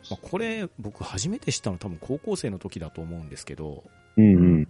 まあ、これ、僕初めて知ったの多分高校生の時だと思うんですけど、うんうん。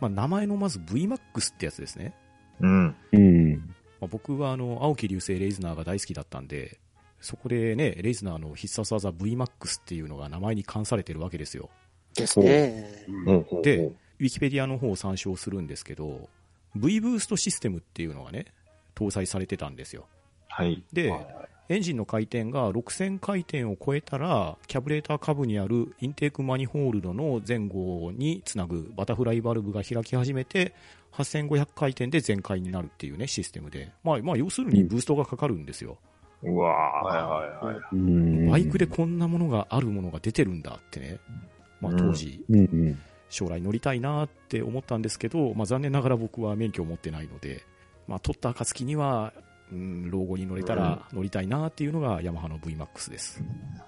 まあ、名前のまず VMAX ってやつですね。うん。うん。まあ、僕はあの、青木流星レイズナーが大好きだったんで、そこでね、レイズナーの必殺技 VMAX っていうのが名前に冠されてるわけですよ。ですね。うんで、ウィキペディアの方を参照するんですけど、V ブーストシステムっていうのがね、搭載されてたんですよ。はい。で、はいエンジンの回転が6000回転を超えたら、キャブレーター下部にあるインテークマニホールドの前後につなぐバタフライバルブが開き始めて、8500回転で全開になるっていうね、システムで。まあ、まあ、要するにブーストがかかるんですよ。うわはいはいはい。うんバイクでこんなものがあるものが出てるんだってね。まあ、当時、うんうん。将来乗りたいなって思ったんですけど、まあ、残念ながら僕は免許を持ってないので、まあ、取った暁には、うん、老後に乗れたら乗りたいなっていうのがヤマハの VMAX です。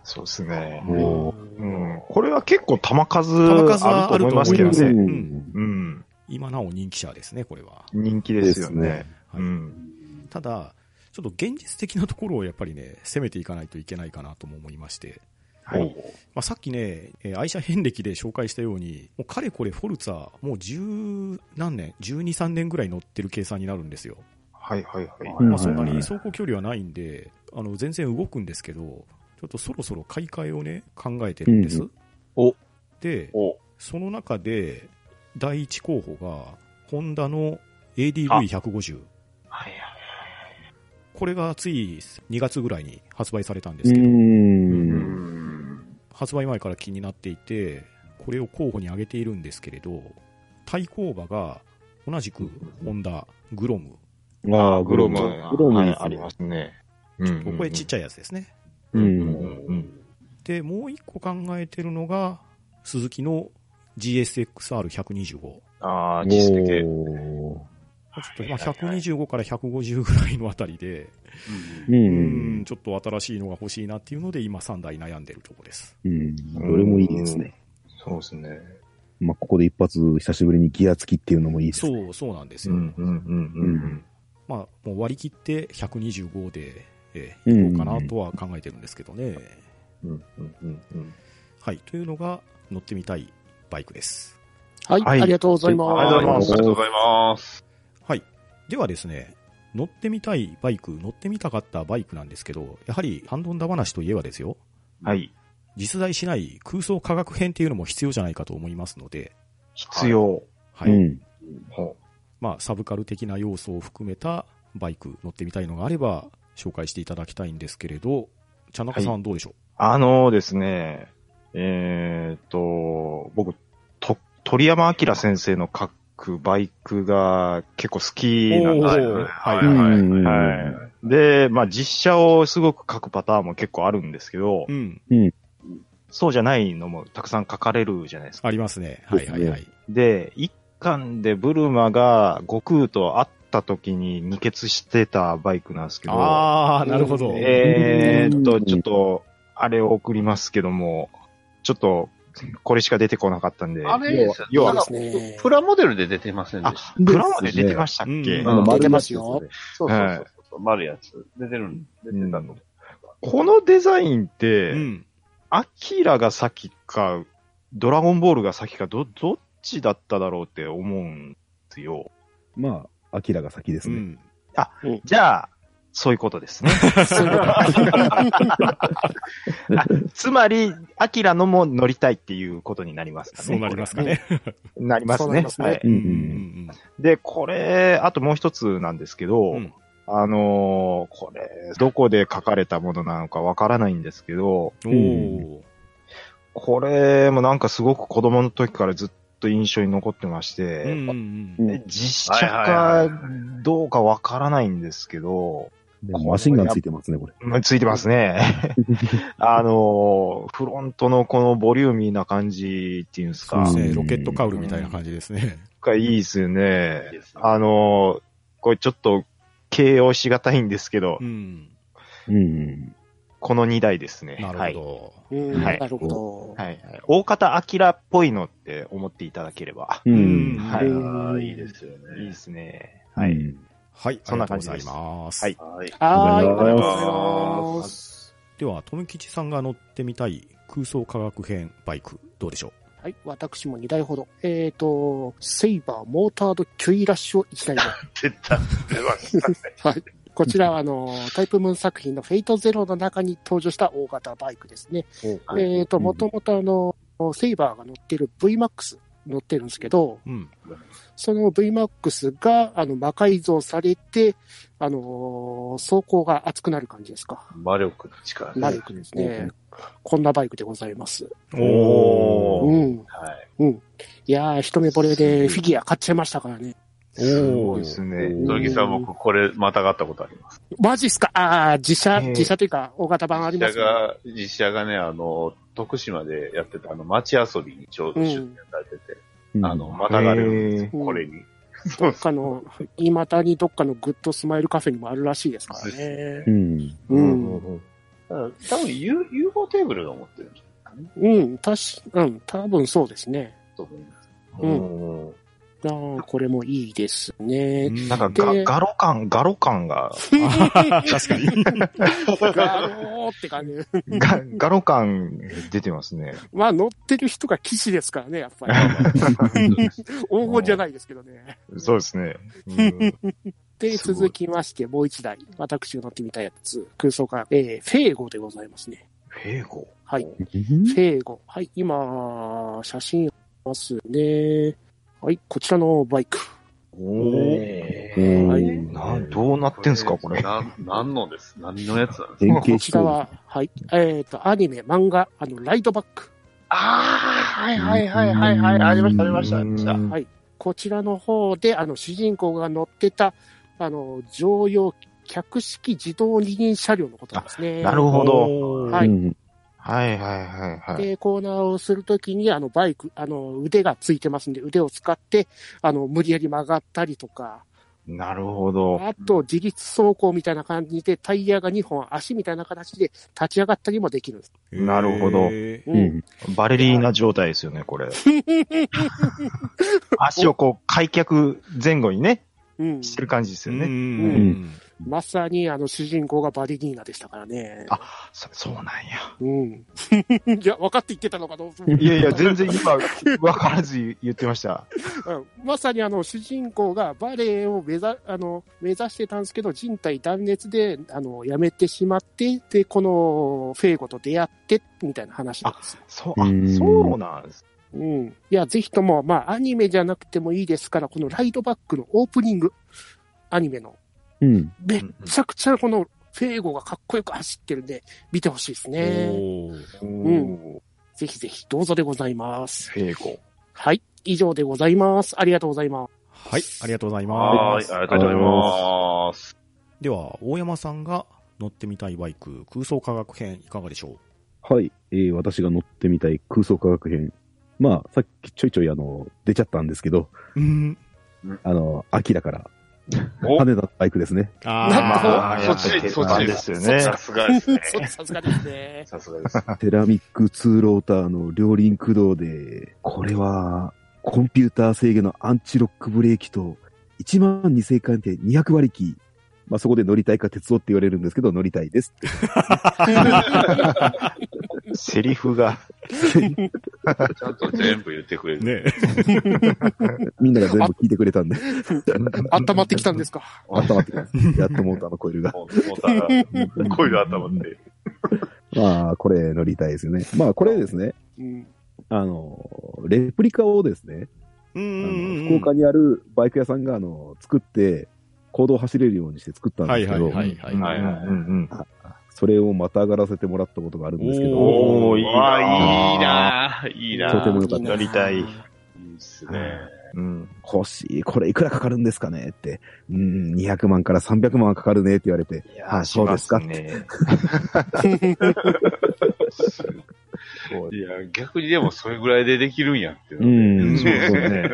そうですね。もうん。これは結構球数球数はあると思いますけどう、ね。んうん。今なお人気車ですね、これは。人気ですよね。はいうん。ただ、ちょっと現実的なところをやっぱりね、攻めていかないといけないかなとも思いまして、はい。まあ、さっきね、えー愛車遍歴で紹介したように、もうかれこれフォルツァ、もう十何年、12、3年ぐらい乗ってる計算になるんですよ。はいはいはい。うんまあ、そんなに走行距離はないんで、あの、全然動くんですけど、ちょっとそろそろ買い替えをね、考えてるんです。うんおで、おその中で、第一候補が、ホンダの ADV150。はいこれがつい2月ぐらいに発売されたんでうすけど、ん。発売前から気になっていて、これを候補に挙げているんですけれど、対抗馬が同じくホンダ、グロム。ああ、グロム、グロムはいありますね。うんこれちっちゃいやつですね。う。うんん。で、もう一個考えてるのが、鈴木の GSXR125。ああ、実績ちょっとまあ125から150ぐらいのあたりで、う。うんん、ちょっと新しいのが欲しいなっていうので、今3台悩んでるとこです。うん。どれもいいですね。そうですね。まあ、ここで一発、久しぶりにギア付きっていうのもいいですね。そう、そうなんですよ。うんうんうんうんまあ、もう割り切って125で、えー、いこうかなとは考えてるんですけどね。うんうんうんうん。はい。というのが乗ってみたいバイクです。はい、はいありがとうございます。ありがとうございます。はい。ではですね、乗ってみたいバイク、乗ってみたかったバイクなんですけど、やはりハンドンダ話といえばですよ、はい。実在しない空想科学編っていうのも必要じゃないかと思いますので、必要。はい。うん。ほまあ、サブカル的な要素を含めたバイク乗ってみたいのがあれば、紹介していただきたいんですけれど、茶中さんどうでしょう、あのですね、えーっと、僕、と、鳥山明先生の書くバイクが結構好きなんですよ。おーはいはいはいうんはい。で、まあ実写をすごく書くパターンも結構あるんですけど、うん。そうじゃないのもたくさん書かれるじゃないですか。ありますね。はいはいはい。で、一巻でブルマが悟空と会った時に二血してたバイクなんですけど、ああ、なるほど。えーっと、うんちょっと、あれを送りますけども、ちょっと、これしか出てこなかったんで。あれ要は、プラモデルで出てませんであした。、プラモで出てましたっけ、出てますよそうそうそうそう。丸いやつ。出てるん、出てたと思う。このデザインっうて、ん。アキラが先か、ドラゴンボールが先か、ど、どっちだっただろうって思うんですよ。まあ、アキラが先ですね。うん。じゃあ、そういうことですね。つまり、アキラのも乗りたいっていうことになりますかね。そうなりますかね。なりますねで、これ、あともう一つなんですけど、うんあのーこれ、どこで書かれたものなのかわからないんですけど、うん。これもなんかすごく子供の時からずっと印象に残ってましうんて、うんうんで実写はいはいかどうかわからないんですけど、でマシンガンついてますね、これ。うんついてますね。あのーフロントのこのボリューミーな感じっていうんですか、そうですね。うんロケットカウルみたいな感じですね。がいいですよね。あのーこれちょっと形容しがたいんですけど、うん。うん。この2台ですね。なるはい。ほど。うんはいなるほど。はい。はい大方アキラっぽいのって思っていただければ。ううんん。はいいいですよね。いいですね。はい。うんはい。そんな感じですありがとうございます。はいはい。はい、ありがとうございます。では、富吉さんが乗ってみたい空想科学編バイク、どうでしょはい、私も2台ほど。えっ、と、セイバーモータードキュイラッシュを1台出た。出ましたね。はい。こちらは、あの、タイプムーン作品のフェイトゼロの中に登場した大型バイクですね。はいえっ、と、もともとあの、セイバーが乗っている VMAX 乗ってるんですけど、うん。その VMAX が、あの、魔改造されて、あのー走行が熱くなる感じですか？魔力の力魔力ですね。こんなバイクでございます。おー。うん。はい。いやー、一目惚れでフィギュア買っちゃいましたからね。すごいですね。ゾルギさん僕これまたがったことあります？マジっすか？ああ、実写、ええ実写というか、大型版ありますね。実写が、実写がね、あの、徳島でやってたあの、マチアソビにちょうど出展されてて、うんあの、またがれるんですよ、うんこれに。どっかの、今たにどっかのグッドスマイルカフェにもあるらしいですからねう。ん。うん。多分 U- UFO テーブルが持ってるんじゃない？かなうん、たし、うん、多分そうですね。と思います。うんああ、これもいいですね。なんかガ、でガロ感、ガロ感が、確かに。ガローって感じ。ガガロ感出てますね。まあ乗ってる人が騎士ですからね、やっぱり。黄金じゃないですけどね。そうですね。うんで、続きまして、もう一台、私が乗ってみたやつ、空想から、えー、フェーゴでございますね。フェーゴ？はい。フェーゴ。はい、今、写真ありますね。はい、こちらのバイク。うんはいな、どうなってんすか、これ。な、なんのです？何のやつなんですか？変こ形しそうちらは、はい、えっ、と、アニメ、漫画、あの、ライトバック。ああ、はいはいはいはいはい。ありましたありましたありました。うんはい。こちらの方で、あの、主人公が乗ってた、あの、乗用客式自動二輪車両のことですね。なるほど。はいうんはいはいはいはい。で、コーナーをするときに、あの、バイク、あの、腕がついてますんで、腕を使って、あの、無理やり曲がったりとか、なるほど。あと、自立走行みたいな感じで、タイヤが2本、足みたいな形で立ち上がったりもできるんです。なるほどうん。うん。バレリーナ状態ですよね、これ。足をこう、開脚前後にね、うん。してる感じですよね。うんまさに、あの、主人公がバリリーナでしたからね。あそそうなんや。うん。いや、分かって言ってたのかどういやいや、全然今、わからず言ってました。うんまさにあの主人公がバレエを目指あの目指してたんですけど、人体断裂であの辞めてしまって、で、このフェーゴと出会って、みたいな話なんですよ。そう、あうん、そうなんです。うん。いや、ぜひとも、まあ、アニメじゃなくてもいいですから、このライドバックのオープニング、アニメの、うん。めっちゃくちゃこのフェーゴがかっこよく走ってるんで、見てほしいですね。うんぜひぜひ、どうぞでございます。フェーゴ。はい。以上でございます。ありがとうございます。はい、ありがとうございはい、ます。ありがとうございます。では、大山さんが乗ってみたいバイク、空想科学編いかがでしょはい。えー、私が乗ってみたい空想科学編。まあ、さっきちょいちょいあの、出ちゃったんですけど、ううん。あの、秋だから、お羽田バイクですね。ああ、そっちりそっちですよね。さすがですね。そさすがですね。さすがです。セラミックツーローターの両輪駆動で、これは、コンピューター制御のアンチロックブレーキと、1万2000回転200馬力。まあ、そこで乗りたいか鉄道って言われるんですけど、乗りたいですって。セリフが。ちゃんと全部言ってくれる。ね。みんなが全部聞いてくれたんで、温まってきたんですか？温まってきた。やっとモーターのコイルが。モーターが、コイル頭って。まあ、これ乗りたいですよね。まあ、これですね、うん。あの、レプリカをですね、うあんの福岡にあるバイク屋さんが、あの、作って、行動走れるようにして作ったんはいですけど、はいはいはい。はいはいうんうんそれをまたがらせてもらったことがあるんですけど、おーいいなわあいいなぁいいなぁとてもよかった乗りたい。いいっすね。うん。欲しい、これいくらかかるんですかねって、うん、200万から300万かかるねって言われて、いやあそうですかしますね。いや、逆にでもそれぐらいでできるんやっていうん、そうですね。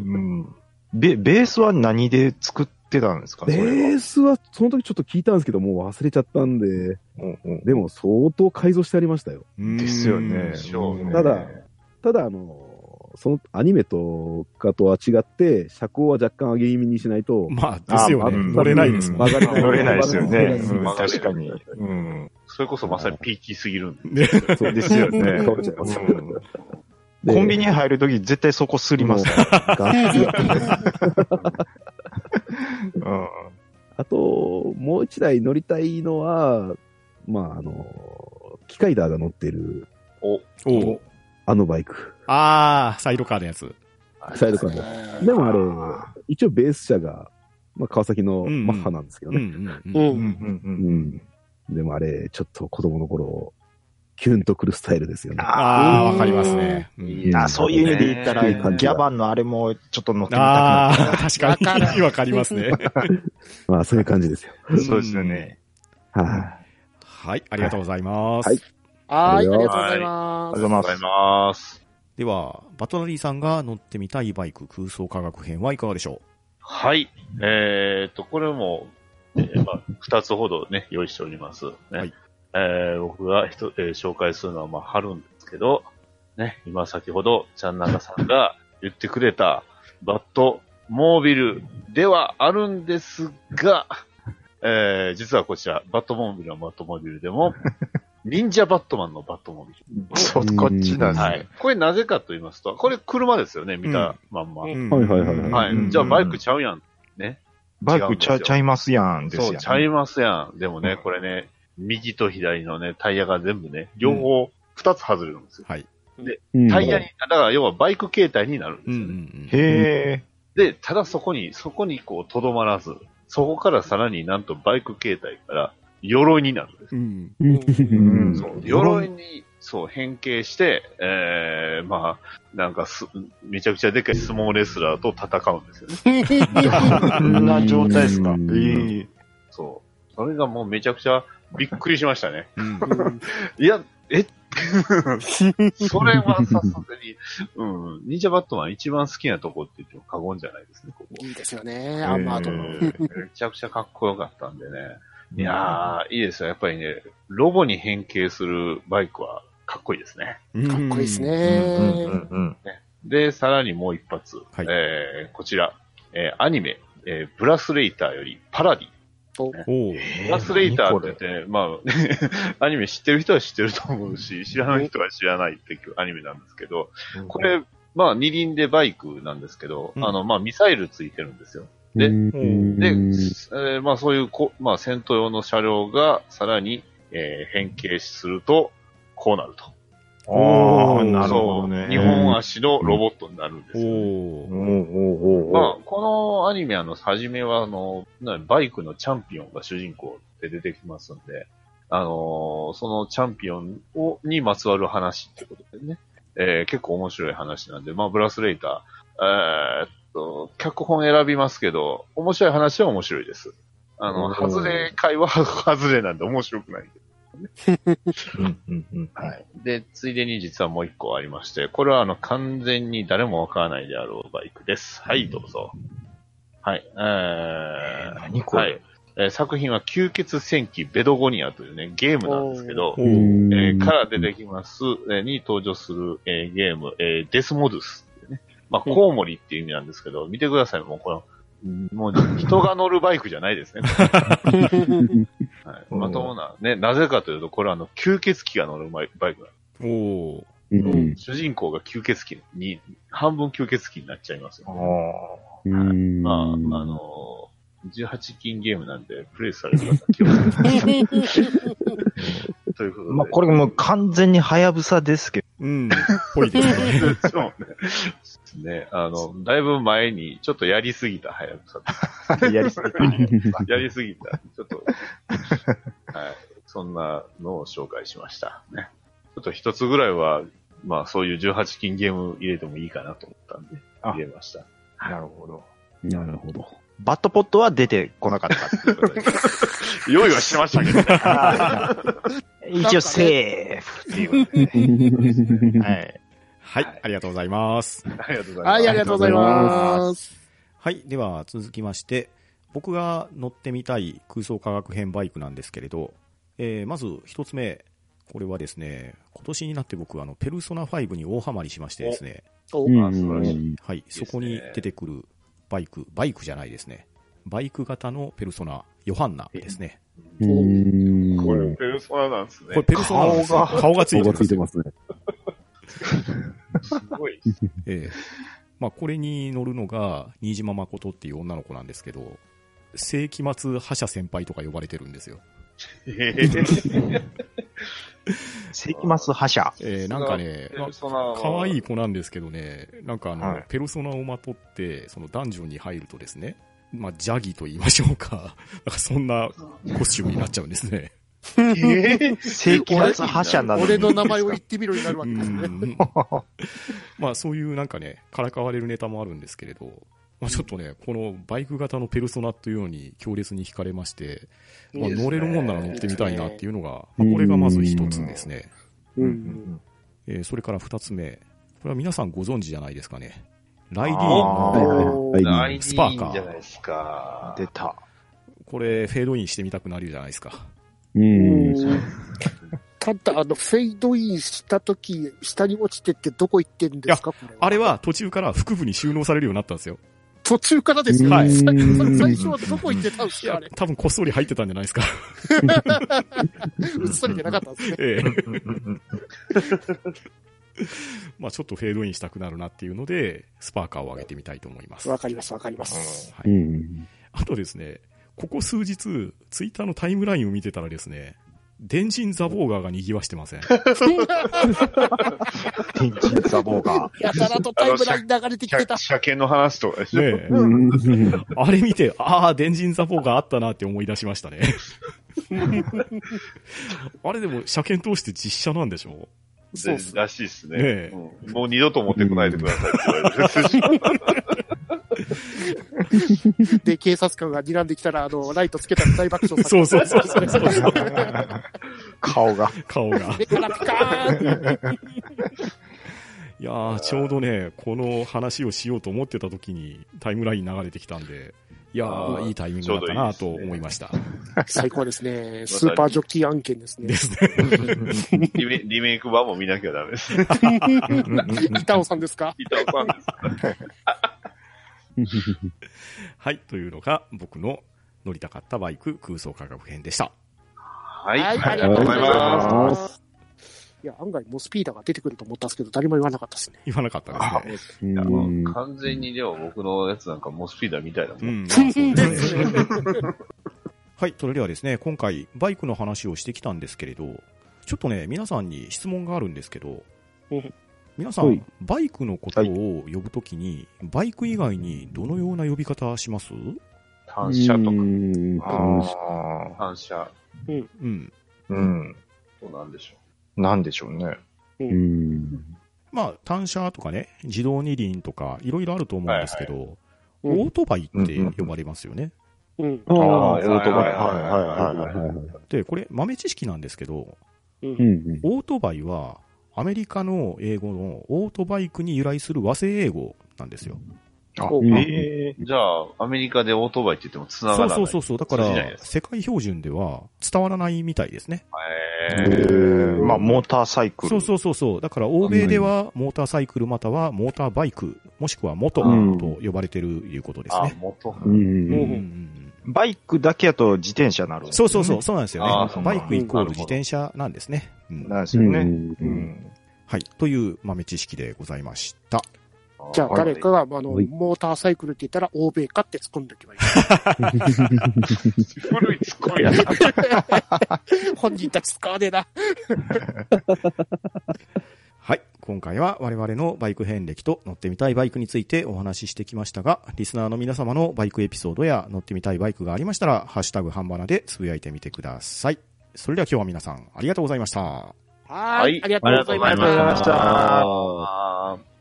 うん。ベ、ベースは何で作ってたんですかそベ。ースはその時ちょっと聞いたんですけど、もう忘れちゃったんで、うんうんでも相当改造してありましたよ。うんですよねねただ、ただあの、そのアニメとかとは違って、車高は若干上げ気味にしないと、まあ、ですよね。乗れないですもん曲がれない 乗れないですよね。確かに。うん。それこそまさにピーキーすぎるんで。そうですよね。倒れちゃいますうんでコンビニ入るとき絶対そこすりますから。ガッツリうんあと、もう一台乗りたいのは、まあ、あの、機械ダーが乗ってる、お、おあのバイク。ああ、サイドカーのやつ。サイドカード。でもあれ、一応ベース車が、まあ、川崎のマッハなんですけどうんね。うんうん。うん。うんうんうん。でもあれ、ちょっと子供の頃、キュンとくるスタイルですよね。ああ、わかりますね。あ、そういう意味で言ったら、ギャバンのあれもちょっと乗ってみたくあなっあ、確かに。わかりますね。まあ、そういう感じですよ。た。そうですよね。はい、はい、ありがとうございます。はいはい、ありがとうございあります。がとうございますありがとうござい。ます。では、バトナリーさんが乗ってみたいバイク空想科学編はいかがでしょはい。えーっと、これも、えーまあ、二つほどね、用意しております。ね。はいえー僕がひと、えー紹介するのは、まあ、春んですけど、ね、今先ほど、ちゃんなかさんが言ってくれた、バットモービルではあるんですが、えー実はこちら、バットモービルはバットモービルでも、忍者バットマンのバットモービル。そう、こっちなんですね。はい。これなぜかと言いますと、これ車ですよね、見たまんま。う。うんはいはいはいはいじゃあバイクちゃうやん。ね。バイクちゃちゃいますやんですよ、そう、ね。ちゃいますやん。でもね、これね、右と左のね、タイヤが全部ね、両方二つ外れるんですよ。はい。うんタイヤに、だから要はバイク形態になるんですうんうよね。んへえ。で、ただそこに、そこにこう、とどまらず、そこからさらになんとバイク形態から鎧になるんです。うん。うんうんそう鎧に、そう、変形して、えー、まあ、なんかす、めちゃくちゃでかい相撲レスラーと戦うんですよね。こんな状態ですか。うんええ。そう。それがもうめちゃくちゃびっくりしましたね。うん。いや、え？それはさすがに、うん、忍者バットマン一番好きなとこって言っても過言じゃないですね、ここ。いいですよね、アンマードの。えーめちゃくちゃかっこよかったんでね。いやー、いいですよ。やっぱりね、ロボに変形するバイクはかっこいいですね。かかっこいいです。ね。うんで、さらにもう一発。はいえーこちら、えーアニメ、えーブラスレイターよりパラディ。おお。ブラスレイターって言って、まあ、アニメ知ってる人は知ってると思うし、知らない人は知らないっていうアニメなんですけど、うん。これ、まあ、二輪でバイクなんですけど、うんあの、まあ、ミサイルついてるんですよ。でうんで、えーまあ、そういうこ、まあ、戦闘用の車両がさらに、えー変形すると、こうなると。ああ、なるほどね。そう、日本足のロボットになるんですよ、ね。おおお。おおおおまあ、このアニメあの、初めはあの、なバイクのチャンピオンが主人公で出てきますんで、あのーそのチャンピオンをにまつわる話ってことでね、えー結構面白い話なんで、まあ、ブラスレイター、えーっと、脚本選びますけど、面白い話は面白いです。あの、外れ会は外れなんで面白くないんで。うんうんうん。はい。で、ついでに実はもう一個ありまして、これはあの、完全に誰もわからないであろうバイクです。はい、どうぞ。はい。えー、何これ？はい。えー作品は吸血戦記ベドゴニアというね、ゲームなんですけどえーから出てきます、えーに登場する、えーゲーム、えーデスモドゥスね。まあ、コウモリっていう意味なんですけど、見てください、もうこの、うんもう人が乗るバイクじゃないですね。はい、まともな、ね、なぜかというと、これはあの、吸血鬼が乗るバイバイクなんですおお。うん主人公が吸血鬼に、半分吸血鬼になっちゃいますよ、ね。あうんまあ、あのー、18金ゲームなんで、プレイされる方気をつけて。ということで。あ。まあ、これもう完全にハヤブサですけうん。ぽいですね。そうね。ね、あの、だいぶ前に、ちょっとやりすぎた、はやぶさ。ど、やりすぎた。やりすぎた。ちょっと、はい。そんなのを紹介しました。ね。ちょっと一つぐらいは、まあそういう18金ゲーム入れてもいいかなと思ったんで、あ入れました。なるほど。なるほど。バットポットは出てこなかったっていうことで。用意はしてましたけどね。一応セーフっていうことで。はい。はい、ありがとうございます。ありがとうございます。はい、ありがとうございます。はい、では続きまして、僕が乗ってみたい空想科学編バイクなんですけれど、えーまず一つ目、これはですね、今年になって僕はあの、ペルソナ5に大ハマりしましてですね、素晴らしいはい、すねそこに出てくるバイク、バイクじゃないですね。バイク型のペルソナ、ヨハンナですね。うんこれ、ペルソナなんですね。これペルソナなんですよ顔が顔がつい顔てるんですよがついてますね。すごい。ええまあ、これに乗るのが、新島誠っていう女の子なんですけど、世紀末覇者先輩とか呼ばれてるんですよ。えー世紀末覇者。えー、なんかね可愛い子なんですけどね、なんかあの、はいペルソナをまとって、そのダンジョンに入るとですね、まあ、ジャギと言いましょうか。なんかそんなコスチュームになっちゃうんですね。世紀末覇者なのに。俺の名前を言ってみろになるわうけですね。ん まあそういうなんかね、からかわれるネタもあるんですけれど、まあちょっとね、このバイク型のペルソナというのに強烈に惹かれまして、まあ、乗れるもんなら乗ってみたいなっていうのが、まあこれがまず一つですね。えーそれから二つ目。これは皆さんご存知じゃないですかね。ライディーンあの、はいライディスパーカーーンじゃないですか。出た。これフェードインしてみたくなるじゃないですか。うん。ただ、あの、フェイドインしたとき、下に落ちてってどこ行ってんですか？あれは途中から腹部に収納されるようになったんですよ。途中からですよ。はいさ 最初はどこ行ってたんですか？あれ。、多分こっそり入ってたんじゃないですか。うっそりじゃなかったんですね。ええ まあちょっとフェードインしたくなるなっていうので、スパーカーを上げてみたいと思います。わかります、わかります。はいうん。あとですね、ここ数日、ツイッターのタイムラインを見てたらですね、電人ザボーガーが賑わしてません。天神ザボーガやたらとタイムライン流れてきてた車。車検の話とかでしょ。ね。あれ見て、ああ、電人ザボーガーあったなって思い出しましたね。あれでも、車検通して実写なんでしょ？そうっすらしいですねねえうんもう二度と持ってこないでくださいって言われてる。で、警察官が睨んできたら、あの、ライトつけたら大爆笑さそうそうそうそうそう。ー。顔が。顔が。でからピカーンいやー、ちょうどね、この話をしようと思ってた時にタイムライン流れてきたんで、いやあーー、いいタイミングだったなと思いました。最高ですね。スーパージョッキー案件ですねで。すね。リ メリメイク版も見なきゃダメです。板尾さんですか？板尾さんです。はい、というのが僕の乗りたかったバイク空想科学編でした。はい。はい、ありがとうございます。いや、案外モスピーダーが出てくると思ったんですけど、誰も言わなかったですね。言わなかったですね。いやうん完全にでも僕のやつなんかモスピーダーみたいだもん。うん、ですね。はい、それではですね、今回バイクの話をしてきたんですけれど、ちょっとね、皆さんに質問があるんですけどうん、皆さんはい、バイクのことを呼ぶときに、バイク以外にどのような呼び方します？反射とか、うんあ反射うん。ーうん。となんでしょなんでしょうね。うん。まあ、単車とかね、自動二輪とか、いろいろあると思うんですけど、うんオートバイって呼ばれますよね。うん。ああ、オートバイ。はいはいはいはいはい。いはい。で、これ豆知識なんですけど、う。うんん。オートバイはアメリカの英語のオートバイクに由来する和製英語なんですよ。あう、えう。じゃあ、アメリカでオートバイって言っても繋がそらない。うそうそうそう。だから、世界標準では伝わらないみたいですね。ー。えへーまあ、モーターサイクル。そうそうそうそう。だから、欧米ではモーターサイクルまたはモーターバイク、もしくはモトうんと呼ばれてるいうことですあね。、元。う。うんんうんうんバイクだけやと自転車になるんですよねそうそうそう、そうなんですよね。あーそうバイクイコール自転車なんですね。うんなんですよね。ううんん。はい。という豆知識でございました。じゃあ、誰かが、あの、はいモーターサイクルって言ったら、欧米かって突っ込んでおけばいい。古いツッコミやな。本人たち使わねえな。はい。今回は我々のバイク遍歴と乗ってみたいバイクについてお話ししてきましたが、リスナーの皆様のバイクエピソードや乗ってみたいバイクがありましたら、ハッシュタグハンバナでつぶやいてみてください。それでは今日は皆さんありがとうございました。は。はいいありがとうございましありがとうございました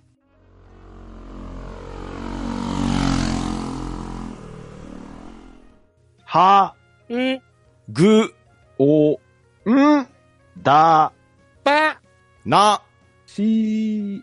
は、うん、ぐ、お、ん、だ、ば、な、し